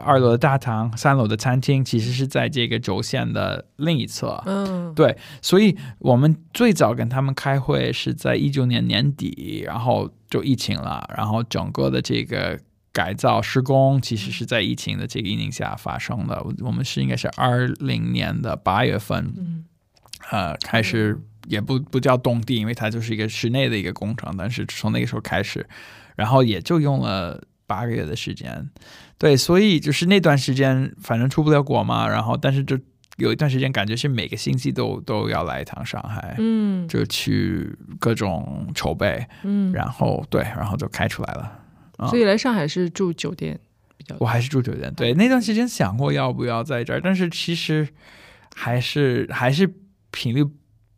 二楼的大堂，三楼的餐厅，其实是在这个轴线的另一侧，嗯，对。所以我们最早跟他们开会是在一九年年底，然后就疫情了，然后整个的这个改造施工其实是在疫情的这个阴影下发生的。我们是应该是二零年的八月份，呃，开始也不不叫动地，因为它就是一个室内的一个工程，但是从那个时候开始，然后也就用了八个月的时间。对，所以就是那段时间，反正出不了国嘛，然后但是就有一段时间，感觉是每个星期都都要来一趟上海，嗯，就去各种筹备，嗯，然后对，然后就开出来了。所以来上海是住酒店比较，我还是住酒店。对，那段时间想过要不要在这儿，但是其实还是还是频率。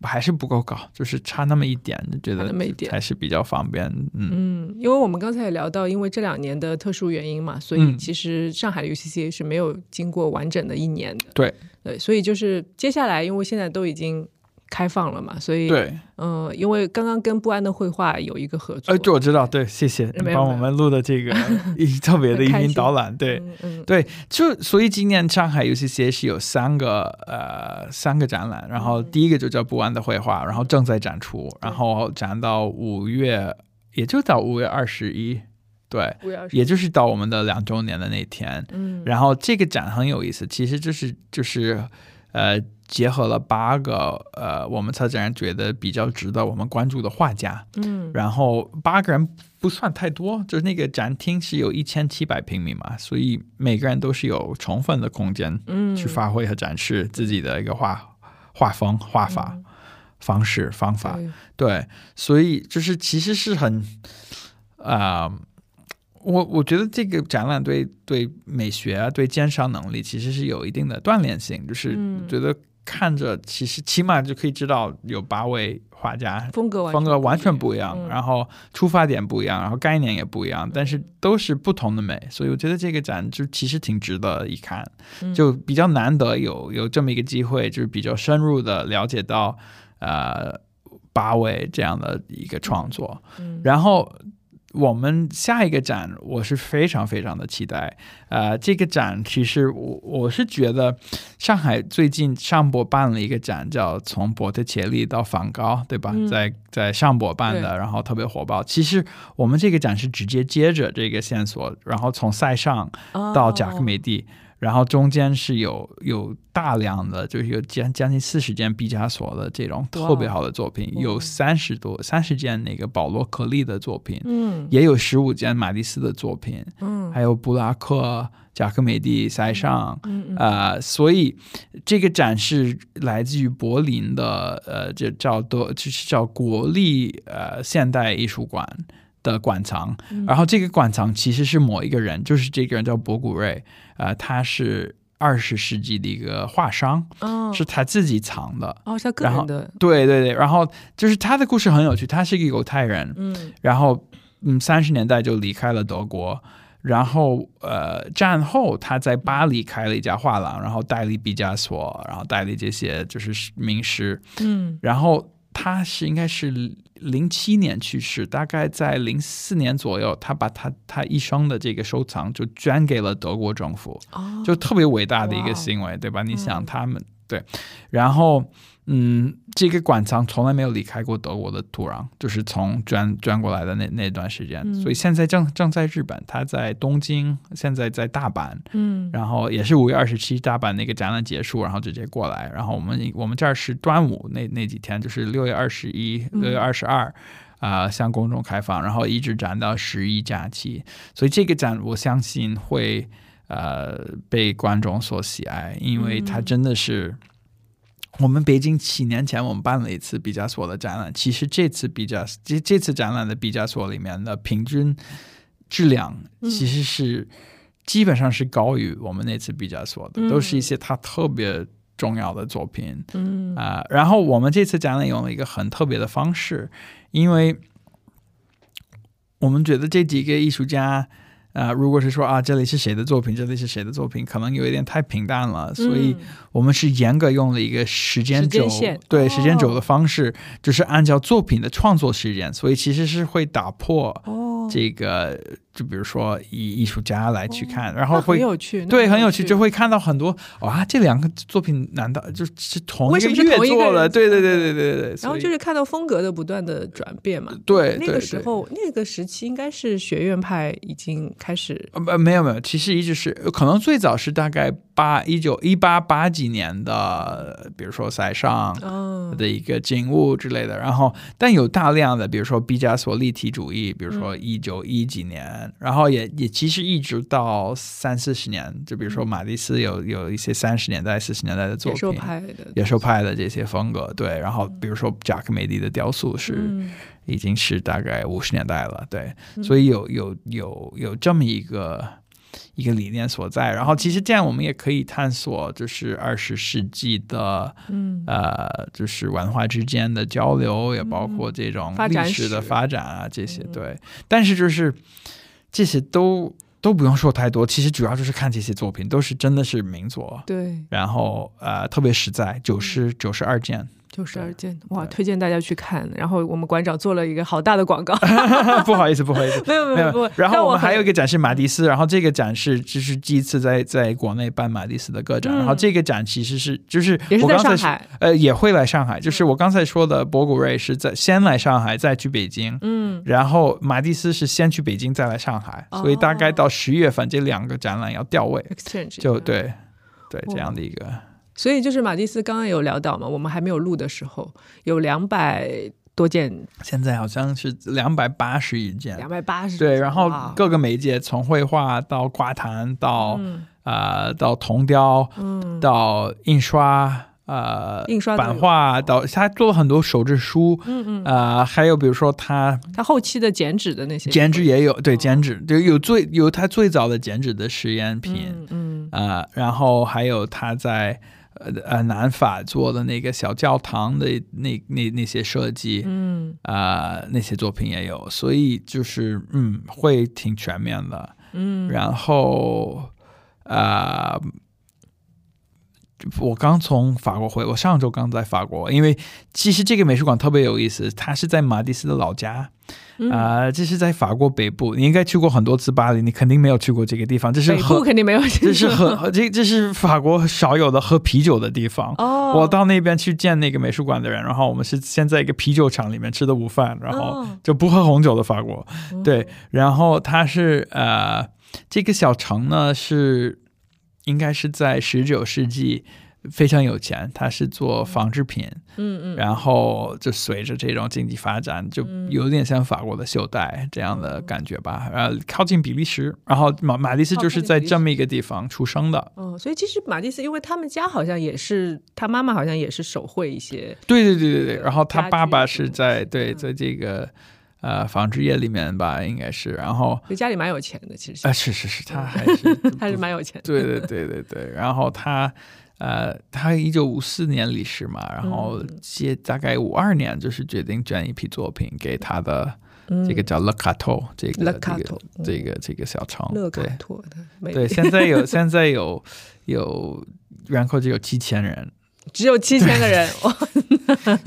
还是不够高，就是差那么一点，觉得那么一点还是比较方便。嗯嗯，因为我们刚才也聊到，因为这两年的特殊原因嘛，所以其实上海的 UCCA 是没有经过完整的一年的。对对，所以就是接下来，因为现在都已经。开放了嘛？所以对，嗯，因为刚刚跟不安的绘画有一个合作，呃，这我知道，对，谢谢你帮我们录的这个 特别的一篇导览，对，对，就所以今年上海 UCCA 是有三个呃三个展览，然后第一个就叫不安的绘画，然后正在展出，然后展到五月，也就到五月二十一，对，也就是到我们的两周年的那天，嗯，然后这个展很有意思，其实就是就是呃。结合了八个呃，我们策展人觉得比较值得我们关注的画家，嗯，然后八个人不算太多，就是那个展厅是有一千七百平米嘛，所以每个人都是有充分的空间，嗯，去发挥和展示自己的一个画画风、画法、方式、方法，对，所以就是其实是很啊。我我觉得这个展览对对美学啊，对鉴赏能力其实是有一定的锻炼性，就是觉得。看着其实起码就可以知道有八位画家风格风格完全不一样，然后出发点不一样，然后概念也不一样，但是都是不同的美，所以我觉得这个展就其实挺值得一看，就比较难得有有这么一个机会，就是比较深入的了解到呃八位这样的一个创作，然后。我们下一个展，我是非常非常的期待。呃，这个展其实我我是觉得，上海最近上博办了一个展，叫从博特切利到梵高，对吧？在在上博办的，然后特别火爆。其实我们这个展是直接接着这个线索，然后从塞尚到贾克梅蒂。然后中间是有有大量的，就是有将将近四十件毕加索的这种特别好的作品，有三十多三十件那个保罗克利的作品，嗯，也有十五件马蒂斯的作品，嗯，还有布拉克、贾科梅蒂、塞尚，嗯呃，所以这个展示来自于柏林的，呃，这叫德，就是叫国立呃现代艺术馆。的馆藏，然后这个馆藏其实是某一个人，就是这个人叫博古瑞，呃，他是二十世纪的一个画商，是他自己藏的，哦，他个人的，对对对，然后就是他的故事很有趣，他是一个犹太人，嗯，然后嗯，三十年代就离开了德国，然后呃，战后他在巴黎开了一家画廊，然后代理毕加索，然后代理这些就是名师，嗯，然后。他是应该是零七年去世，大概在零四年左右，他把他他一生的这个收藏就捐给了德国政府，就特别伟大的一个行为，对吧？你想他们对，然后。嗯，这个馆藏从来没有离开过德国的土壤，就是从转转过来的那那段时间，所以现在正正在日本，他在东京，现在在大阪，嗯，然后也是五月二十七大阪那个展览结束，然后直接过来，然后我们我们这儿是端午那那几天，就是六月二十一、六月二十二啊，向公众开放，然后一直展到十一假期，所以这个展我相信会呃被观众所喜爱，因为它真的是。我们北京七年前我们办了一次毕加索的展览，其实这次毕加这这次展览的毕加索里面的平均质量其实是基本上是高于我们那次毕加索的，都是一些他特别重要的作品，嗯啊，然后我们这次展览用了一个很特别的方式，因为我们觉得这几个艺术家。啊，如果是说啊，这里是谁的作品，这里是谁的作品，可能有一点太平淡了，所以我们是严格用了一个时间轴，对时间轴的方式，就是按照作品的创作时间，所以其实是会打破这个。就比如说以艺术家来去看，然后会很有趣，对，很有趣，就会看到很多哇，这两个作品难道就是同一个月做的？对对对对对对。然后就是看到风格的不断的转变嘛。对，那个时候那个时期应该是学院派已经开始。呃，没有没有，其实一直是可能最早是大概八一九一八八几年的，比如说塞尚的一个景物之类的。然后，但有大量的，比如说毕加索立体主义，比如说一九一几年。年，然后也也其实一直到三四十年，就比如说马蒂斯有有一些三十年代、四十年代的作品，野兽派的野兽派的这些风格，对。然后比如说贾克梅蒂的雕塑是已经是大概五十年代了，对。所以有有有有这么一个。一个理念所在，然后其实这样我们也可以探索，就是二十世纪的，嗯，呃，就是文化之间的交流，也包括这种历史的发展啊，这些对。但是就是这些都都不用说太多，其实主要就是看这些作品，都是真的是名作，对。然后呃，特别实在，九十九十二件。九十二件哇，推荐大家去看。然后我们馆长做了一个好大的广告，不好意思，不好意思，没有没有没有。然后我们还有一个展示马蒂斯，然后这个展示就是第一次在在国内办马蒂斯的个展。然后这个展其实是就是我刚才海，呃也会来上海，就是我刚才说的博古瑞是在先来上海再去北京，嗯，然后马蒂斯是先去北京再来上海，所以大概到十一月份这两个展览要调位，就对对这样的一个。所以就是马蒂斯刚刚有聊到嘛，我们还没有录的时候有两百多件，现在好像是两百八十一件，两百八十对，然后各个媒介从绘画到挂坛到啊到铜雕，嗯，到印刷呃印刷版画到他做了很多手制书，嗯嗯。啊还有比如说他他后期的剪纸的那些。剪纸也有对剪纸就有最有他最早的剪纸的实验品，嗯啊然后还有他在。呃呃，南法做的那个小教堂的那那那些设计，嗯啊，那些作品也有，所以就是嗯，会挺全面的，嗯，然后啊。我刚从法国回，我上周刚在法国，因为其实这个美术馆特别有意思，它是在马蒂斯的老家，啊，这是在法国北部。你应该去过很多次巴黎，你肯定没有去过这个地方。这是北部肯定没有，这是喝这这是法国少有的喝啤酒的地方。哦，我到那边去见那个美术馆的人，然后我们是先在一个啤酒厂里面吃的午饭，然后就不喝红酒的法国。对，然后它是呃，这个小城呢是。应该是在十九世纪非常有钱，他是做纺织品，嗯嗯，然后就随着这种经济发展，就有点像法国的袖带这样的感觉吧，呃，靠近比利时，然后马马蒂斯就是在这么一个地方出生的，哦，所以其实马蒂斯，因为他们家好像也是他妈妈好像也是手绘一些，对对对对对，然后他爸爸是在对在这个。呃，纺织业里面吧，应该是，然后家里蛮有钱的，其实啊，是是是，他还是 还是蛮有钱，对对对对对，然后他呃，他一九五四年离世嘛，然后接大概五二年就是决定捐一批作品给他的这个叫勒卡托这个这个这个这个小城，勒卡托的，对，现在有现在有有人口就有七千人。只有七千个人，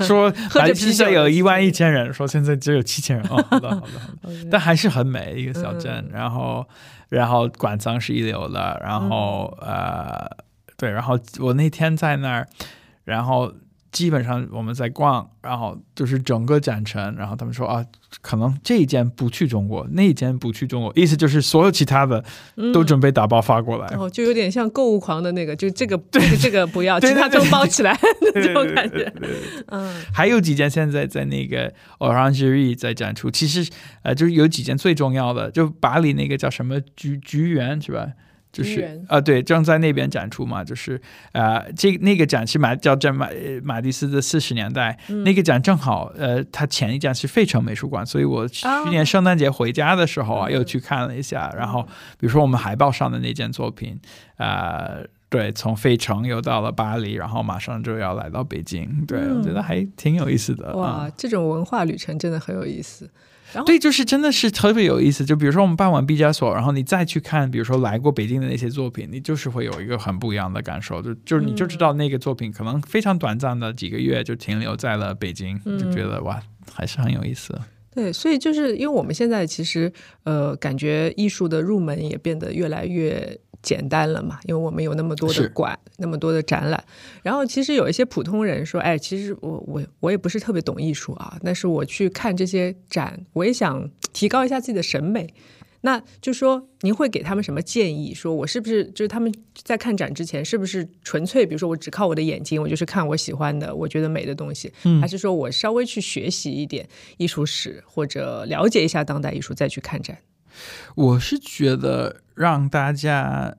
说白皮社有一万一千人，说现在只有七千人 哦，好的好的好的，但还是很美一个小镇，然后然后馆藏是一流的，然后呃对，然后我那天在那儿，然后。基本上我们在逛，然后就是整个展城，然后他们说啊，可能这一件不去中国，那一件不去中国，意思就是所有其他的都准备打包发过来，哦，就有点像购物狂的那个，就这个这个这个不要，其他都包起来 那种感觉。嗯，还有几件现在在那个 Orangery 在展出，其实呃，就是有几件最重要的，就巴黎那个叫什么菊菊园是吧？就是啊，对，正在那边展出嘛，就是呃，这那个展是马叫叫马马蒂斯的四十年代，那个展正好呃，他前一站是费城美术馆，所以我去年圣诞节回家的时候啊，又去看了一下，然后比如说我们海报上的那件作品，呃，对，从费城又到了巴黎，然后马上就要来到北京，对我觉得还挺有意思的。哇，这种文化旅程真的很有意思。对，就是真的是特别有意思。就比如说我们办完毕加索，然后你再去看，比如说来过北京的那些作品，你就是会有一个很不一样的感受。就就是你就知道那个作品可能非常短暂的几个月就停留在了北京，就觉得哇，还是很有意思。对，所以就是因为我们现在其实呃，感觉艺术的入门也变得越来越。简单了嘛？因为我们有那么多的馆，那么多的展览。然后其实有一些普通人说：“哎，其实我我我也不是特别懂艺术啊，但是我去看这些展，我也想提高一下自己的审美。”那就说您会给他们什么建议？说我是不是就是他们在看展之前，是不是纯粹比如说我只靠我的眼睛，我就是看我喜欢的、我觉得美的东西，还是说我稍微去学习一点艺术史或者了解一下当代艺术再去看展？我是觉得让大家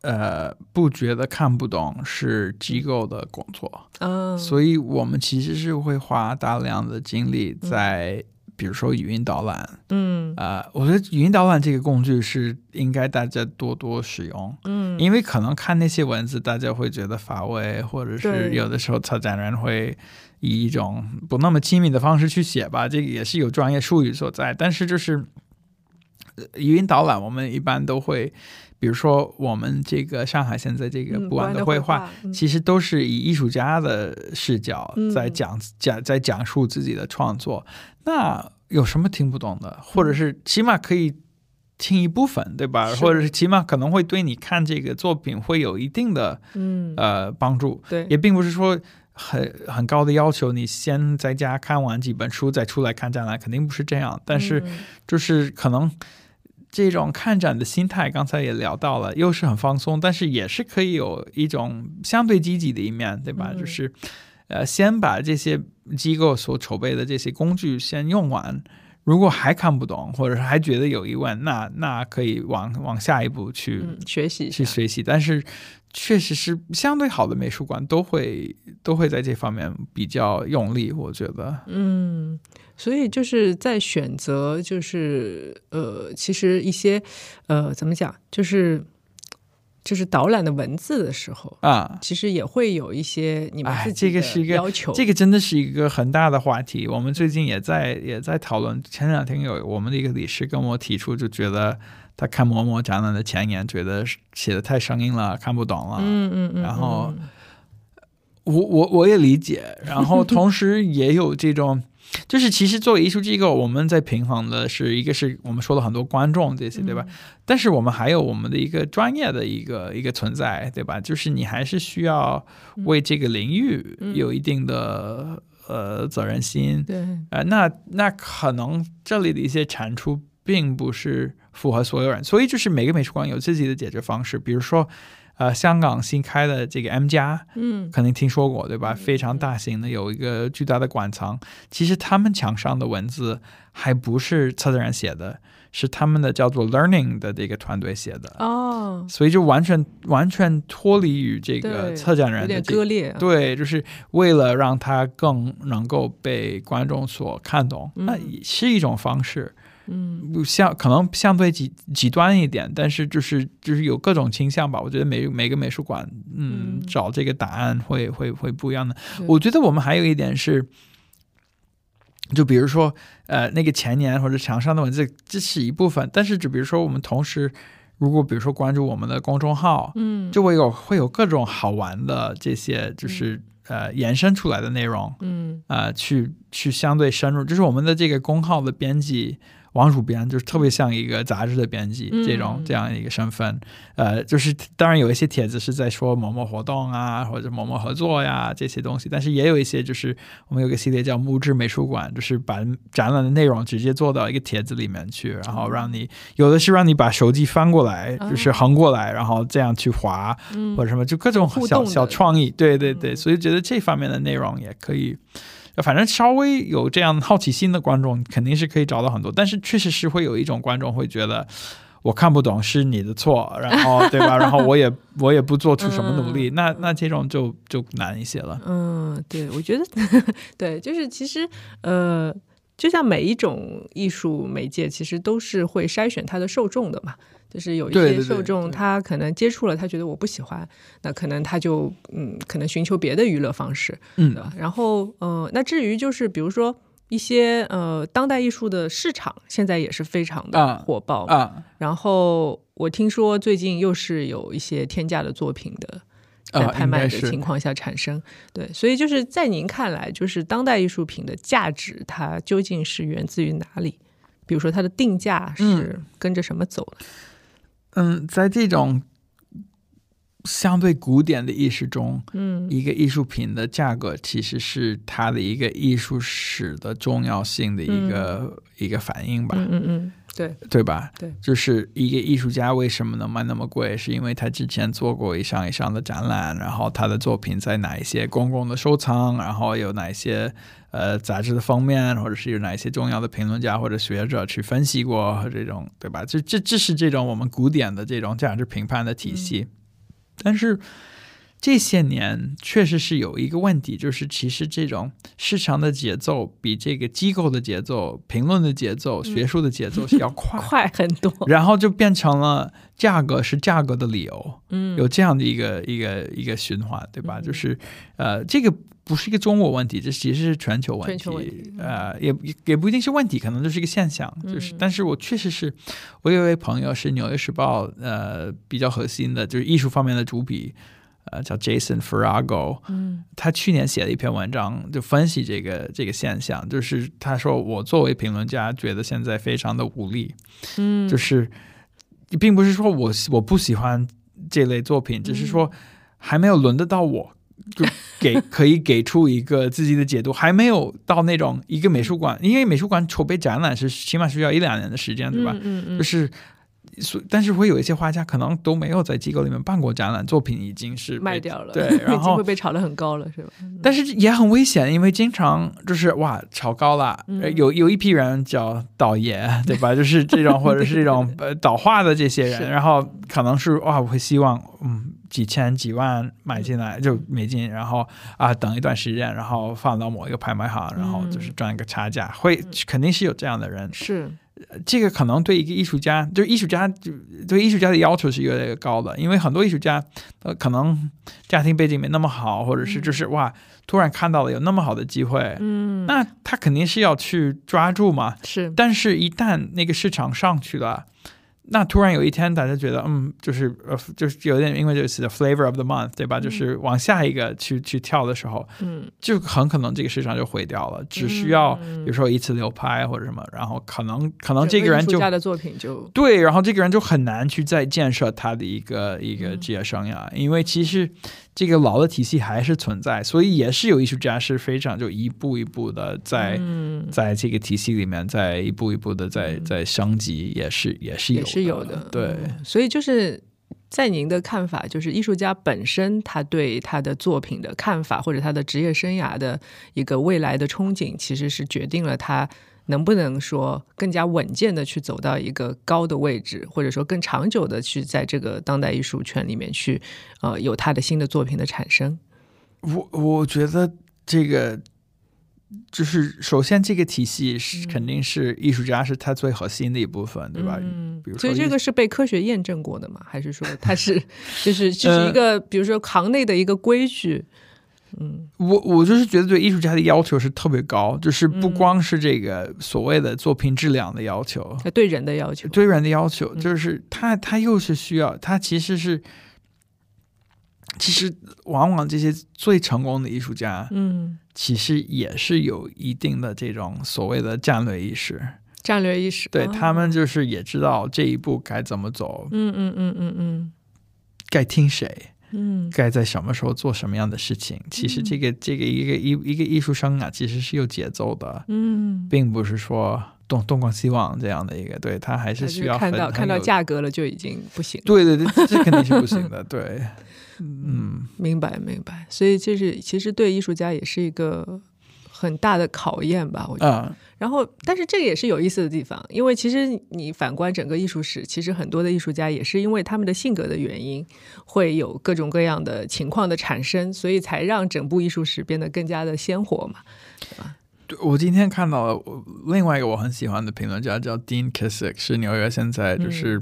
呃不觉得看不懂是机构的工作，嗯，所以我们其实是会花大量的精力在。比如说语音导览，嗯，呃，我觉得语音导览这个工具是应该大家多多使用，嗯，因为可能看那些文字，大家会觉得乏味，或者是有的时候策展人会以一种不那么亲密的方式去写吧，这个也是有专业术语所在。但是就是语音导览，我们一般都会，比如说我们这个上海现在这个不完的绘画，其实都是以艺术家的视角在讲讲在讲述自己的创作。那有什么听不懂的，或者是起码可以听一部分，对吧？或者是起码可能会对你看这个作品会有一定的嗯呃帮助。对，也并不是说很很高的要求，你先在家看完几本书再出来看展览，肯定不是这样。但是就是可能这种看展的心态，刚才也聊到了，又是很放松，但是也是可以有一种相对积极的一面，对吧？就是。呃，先把这些机构所筹备的这些工具先用完，如果还看不懂，或者是还觉得有疑问，那那可以往往下一步去学习去学习。但是，确实是相对好的美术馆都会都会在这方面比较用力，我觉得。嗯，所以就是在选择，就是呃，其实一些呃，怎么讲，就是。就是导览的文字的时候啊，其实也会有一些你们自己的要求。这个真的是一个很大的话题。我们最近也在也在讨论。前两天有我们的一个理事跟我提出，就觉得他看某某展览的前言，觉得写的太生硬了，看不懂了。嗯嗯嗯。然后我我我也理解，然后 同时也有这种。就是其实作为艺术机构，我们在平衡的是一个是我们说了很多观众这些，对吧？但是我们还有我们的一个专业的一个一个存在，对吧？就是你还是需要为这个领域有一定的呃责任心，对，呃，那那可能这里的一些产出并不是符合所有人，所以就是每个美术馆有自己的解决方式，比如说。呃，香港新开的这个 M 加，嗯，肯定听说过对吧？非常大型的，有一个巨大的馆藏。其实他们墙上的文字还不是策展人写的，是他们的叫做 Learning 的这个团队写的哦。所以就完全完全脱离于这个策展人的割裂。对，就是为了让它更能够被观众所看懂，那也是一种方式。嗯，像可能相对极极端一点，但是就是就是有各种倾向吧。我觉得每每个美术馆，嗯，找这个答案会会会不一样的。我觉得我们还有一点是，就比如说，呃，那个前年或者墙上的文字，这是一部分。但是就比如说，我们同时如果比如说关注我们的公众号，嗯，就会有会有各种好玩的这些，就是呃延伸出来的内容，嗯，呃，去去相对深入，就是我们的这个公号的编辑。王主编就是特别像一个杂志的编辑这种这样一个身份，呃，就是当然有一些帖子是在说某某活动啊，或者某某合作呀这些东西，但是也有一些就是我们有个系列叫木质美术馆，就是把展览的内容直接做到一个帖子里面去，然后让你有的是让你把手机翻过来，就是横过来，然后这样去划或者什么，就各种小小创意，对对对，所以觉得这方面的内容也可以。反正稍微有这样好奇心的观众，肯定是可以找到很多。但是确实是会有一种观众会觉得我看不懂是你的错，然后对吧？然后我也我也不做出什么努力，那那这种就就难一些了。嗯，对，我觉得 对，就是其实呃。就像每一种艺术媒介，其实都是会筛选它的受众的嘛。就是有一些受众，他可能接触了，他觉得我不喜欢，那可能他就嗯，可能寻求别的娱乐方式。嗯，然后呃，那至于就是比如说一些呃当代艺术的市场，现在也是非常的火爆啊。然后我听说最近又是有一些天价的作品的。在拍卖的情况下产生，对，所以就是在您看来，就是当代艺术品的价值，它究竟是源自于哪里？比如说，它的定价是跟着什么走的？嗯，在这种相对古典的意识中，嗯，一个艺术品的价格其实是它的一个艺术史的重要性的一个一个反应吧。嗯嗯，对对吧？对，就是一个艺术家为什么能卖那么贵，是因为他之前做过一上一上的展览，然后他的作品在哪一些公共的收藏，然后有哪一些呃杂志的封面，或者是有哪一些重要的评论家或者学者去分析过这种，对吧？这这这是这种我们古典的这种价值评判的体系，但是。这些年确实是有一个问题，就是其实这种市场的节奏比这个机构的节奏、评论的节奏、学术的节奏是要快。快很多，然后就变成了价格是价格的理由，嗯，有这样的一个一个一个循环，对吧？就是呃，这个不是一个中国问题，这其实是全球问题，呃，也也不一定是问题，可能就是一个现象，就是，但是我确实是，我有一位朋友是《纽约时报》呃比较核心的，就是艺术方面的主笔。呃，叫 Jason Farago，嗯，他去年写了一篇文章，就分析这个这个现象，就是他说我作为评论家，觉得现在非常的无力，嗯，就是并不是说我我不喜欢这类作品，只是说还没有轮得到我，就给 可以给出一个自己的解读，还没有到那种一个美术馆，因为美术馆筹备展览是起码需要一两年的时间，对吧？嗯嗯，就是。所但是会有一些画家可能都没有在机构里面办过展览，作品已经是卖掉了，对，然后会被炒得很高了，是吧？但是也很危险，因为经常就是哇炒高了，有有一批人叫倒爷，对吧？就是这种或者是这种呃倒画的这些人，然后可能是哇，我会希望嗯几千几万买进来就美金，然后啊等一段时间，然后放到某一个拍卖行，然后就是赚一个差价，会肯定是有这样的人是。这个可能对一个艺术家，就艺术家就对艺术家的要求是越来越高的，因为很多艺术家，呃，可能家庭背景没那么好，或者是就是哇，突然看到了有那么好的机会，嗯，那他肯定是要去抓住嘛，是，但是一旦那个市场上去了。那突然有一天，大家觉得，嗯，就是呃，就是有点因为就是 flavor of the month，对吧？就是往下一个去去跳的时候，嗯，就很可能这个市场就毁掉了。只需要比如说一次流拍或者什么，然后可能可能这个人就家的作品就对，然后这个人就很难去再建设他的一个一个职业生涯，因为其实。这个老的体系还是存在，所以也是有艺术家是非常就一步一步的在在这个体系里面，在一步一步的在在升级，也是也是也是有的。对，所以就是在您的看法，就是艺术家本身他对他的作品的看法，或者他的职业生涯的一个未来的憧憬，其实是决定了他。能不能说更加稳健的去走到一个高的位置，或者说更长久的去在这个当代艺术圈里面去，呃，有他的新的作品的产生？我我觉得这个就是首先这个体系是肯定是艺术家是他最核心的一部分，对吧？嗯，比如所以这个是被科学验证过的吗？还是说它是就是就是 一个比如说行内的一个规矩？嗯，我我就是觉得对艺术家的要求是特别高，就是不光是这个所谓的作品质量的要求，对人的要求，对人的要求，就是他他又是需要他其实是，其实往往这些最成功的艺术家，嗯，其实也是有一定的这种所谓的战略意识，战略意识，对他们就是也知道这一步该怎么走，嗯嗯嗯嗯嗯，该听谁。嗯，该在什么时候做什么样的事情？其实这个这个一个一一个艺术生啊，其实是有节奏的，嗯，并不是说东东逛西望这样的一个，对他还是需要看到看到价格了就已经不行，对对对，这肯定是不行的，对，嗯，明白明白，所以这是其实对艺术家也是一个。很大的考验吧，我觉得。然后，但是这个也是有意思的地方，因为其实你反观整个艺术史，其实很多的艺术家也是因为他们的性格的原因，会有各种各样的情况的产生，所以才让整部艺术史变得更加的鲜活嘛，对吧？对，我今天看到了另外一个我很喜欢的评论家叫 Dean Kissick，是纽约现在就是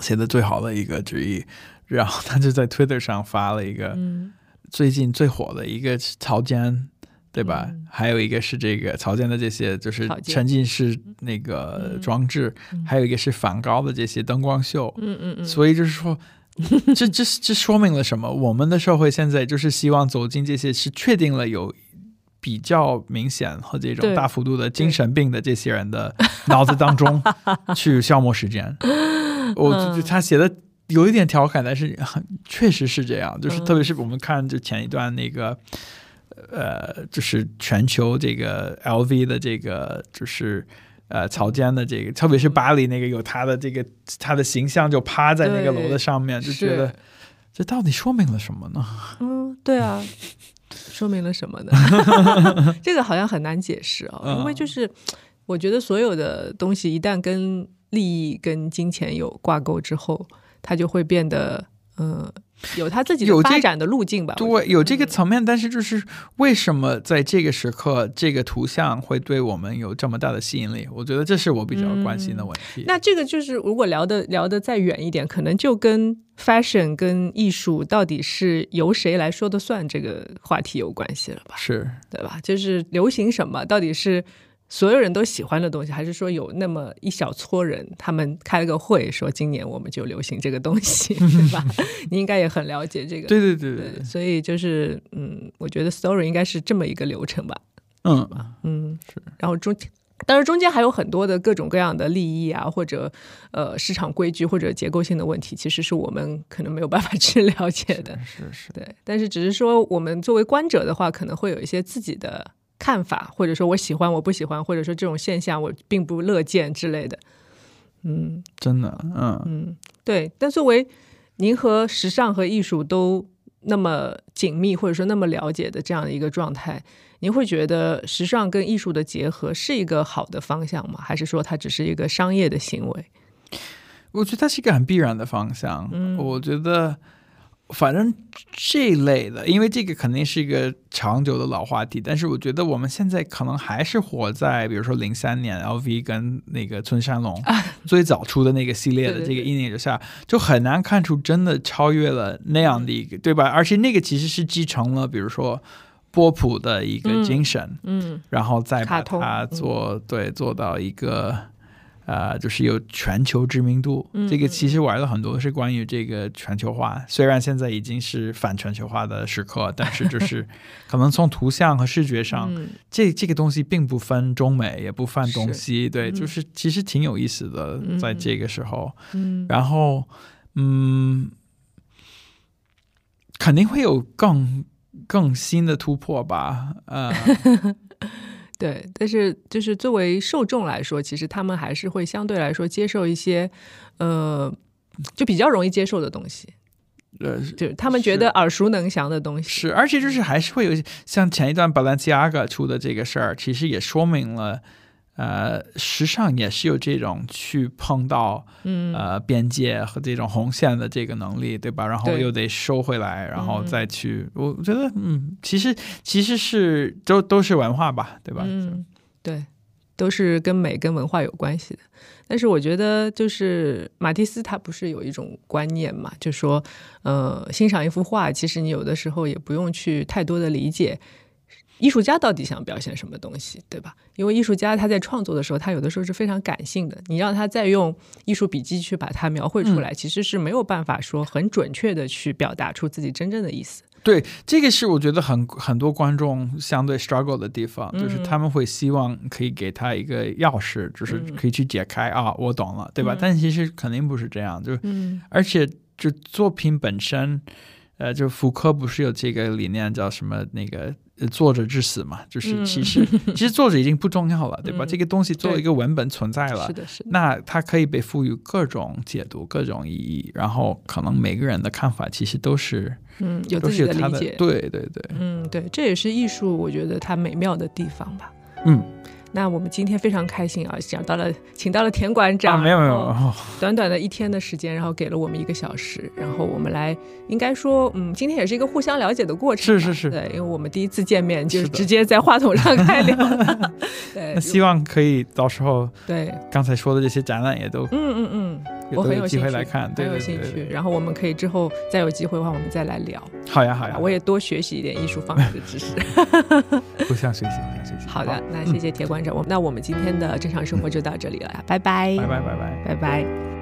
写的最好的一个之一，然后他就在 Twitter 上发了一个最近最火的一个草间。对吧？还有一个是这个草间的这些，就是沉浸式那个装置，还有一个是梵高的这些灯光秀。嗯嗯嗯。所以就是说，这这这说明了什么？我们的社会现在就是希望走进这些，是确定了有比较明显和这种大幅度的精神病的这些人的脑子当中 去消磨时间。我就他写的有一点调侃，但是确实是这样。就是特别是我们看就前一段那个。呃，就是全球这个 LV 的这个就是呃草间的这个，特别是巴黎那个有他的这个他的形象就趴在那个楼的上面，就觉得这到底说明了什么呢？嗯，对啊，说明了什么呢？这个好像很难解释哦，因为就是我觉得所有的东西一旦跟利益跟金钱有挂钩之后，它就会变得嗯。有他自己的发展的路径吧。对，有这个层面，但是就是为什么在这个时刻，这个图像会对我们有这么大的吸引力？我觉得这是我比较关心的问题。那这个就是，如果聊的聊的再远一点，可能就跟 fashion 跟艺术到底是由谁来说的算这个话题有关系了吧？是对吧？就是流行什么，到底是。所有人都喜欢的东西，还是说有那么一小撮人，他们开了个会，说今年我们就流行这个东西，对吧？你应该也很了解这个。对对对对。所以就是，嗯，我觉得 story 应该是这么一个流程吧。嗯嗯是。然后中，当然中间还有很多的各种各样的利益啊，或者呃市场规矩或者结构性的问题，其实是我们可能没有办法去了解的。是是。对，但是只是说，我们作为观者的话，可能会有一些自己的。看法，或者说我喜欢，我不喜欢，或者说这种现象我并不乐见之类的，嗯，真的，嗯嗯，对。但作为您和时尚和艺术都那么紧密，或者说那么了解的这样的一个状态，您会觉得时尚跟艺术的结合是一个好的方向吗？还是说它只是一个商业的行为？我觉得它是一个很必然的方向。嗯，我觉得。反正这类的，因为这个肯定是一个长久的老话题，但是我觉得我们现在可能还是活在，比如说零三年 LV 跟那个村山龙 最早出的那个系列的这个阴影之下，就很难看出真的超越了那样的一个，对吧？而且那个其实是继承了，比如说波普的一个精神，嗯，然后再把它做对做到一个。呃，就是有全球知名度，这个其实玩了很多是关于这个全球化。虽然现在已经是反全球化的时刻，但是就 是可能从图像和视觉上，这这个东西并不分中美，也不分东西，对，就是其实挺有意思的，在这个时候。然后，嗯，肯定会有更更新的突破吧，呃。对，但是就是作为受众来说，其实他们还是会相对来说接受一些，呃，就比较容易接受的东西。呃，就他们觉得耳熟能详的东西。是，而且就是还是会有像前一段 Balenciaga 出的这个事儿，其实也说明了。呃，时尚也是有这种去碰到嗯呃边界和这种红线的这个能力，对吧？然后又得收回来，然后再去。我觉得，嗯，其实其实是都都是文化吧，对吧？嗯，对，都是跟美跟文化有关系的。但是我觉得，就是马蒂斯他不是有一种观念嘛，就说，呃，欣赏一幅画，其实你有的时候也不用去太多的理解。艺术家到底想表现什么东西，对吧？因为艺术家他在创作的时候，他有的时候是非常感性的。你让他再用艺术笔记去把它描绘出来，其实是没有办法说很准确的去表达出自己真正的意思。对，这个是我觉得很很多观众相对 struggle 的地方，就是他们会希望可以给他一个钥匙，就是可以去解开啊，我懂了，对吧？但其实肯定不是这样，就是而且就作品本身，呃，就福柯不是有这个理念叫什么那个。作者致死嘛，就是其实其实作者已经不重要了，对吧？这个东西作为一个文本存在了，是的，是的。那它可以被赋予各种解读、各种意义，然后可能每个人的看法其实都是嗯有自己的理解，对对对，嗯对，这也是艺术，我觉得它美妙的地方吧，嗯。那我们今天非常开心啊，讲到了，请到了田馆长，没有没有，短短的一天的时间，然后给了我们一个小时，然后我们来，应该说，嗯，今天也是一个互相了解的过程，是是是，对，因为我们第一次见面就是直接在话筒上开聊，对，那希望可以到时候，对，刚才说的这些展览也都，嗯嗯嗯。我很有兴趣来看，很有兴趣。然后我们可以之后再有机会的话，我们再来聊。好呀，好呀，我也多学习一点艺术方面的知识。不想学习，不想学习。好的，那谢谢铁馆长。我那我们今天的正常生活就到这里了，拜拜，拜拜，拜拜，拜拜。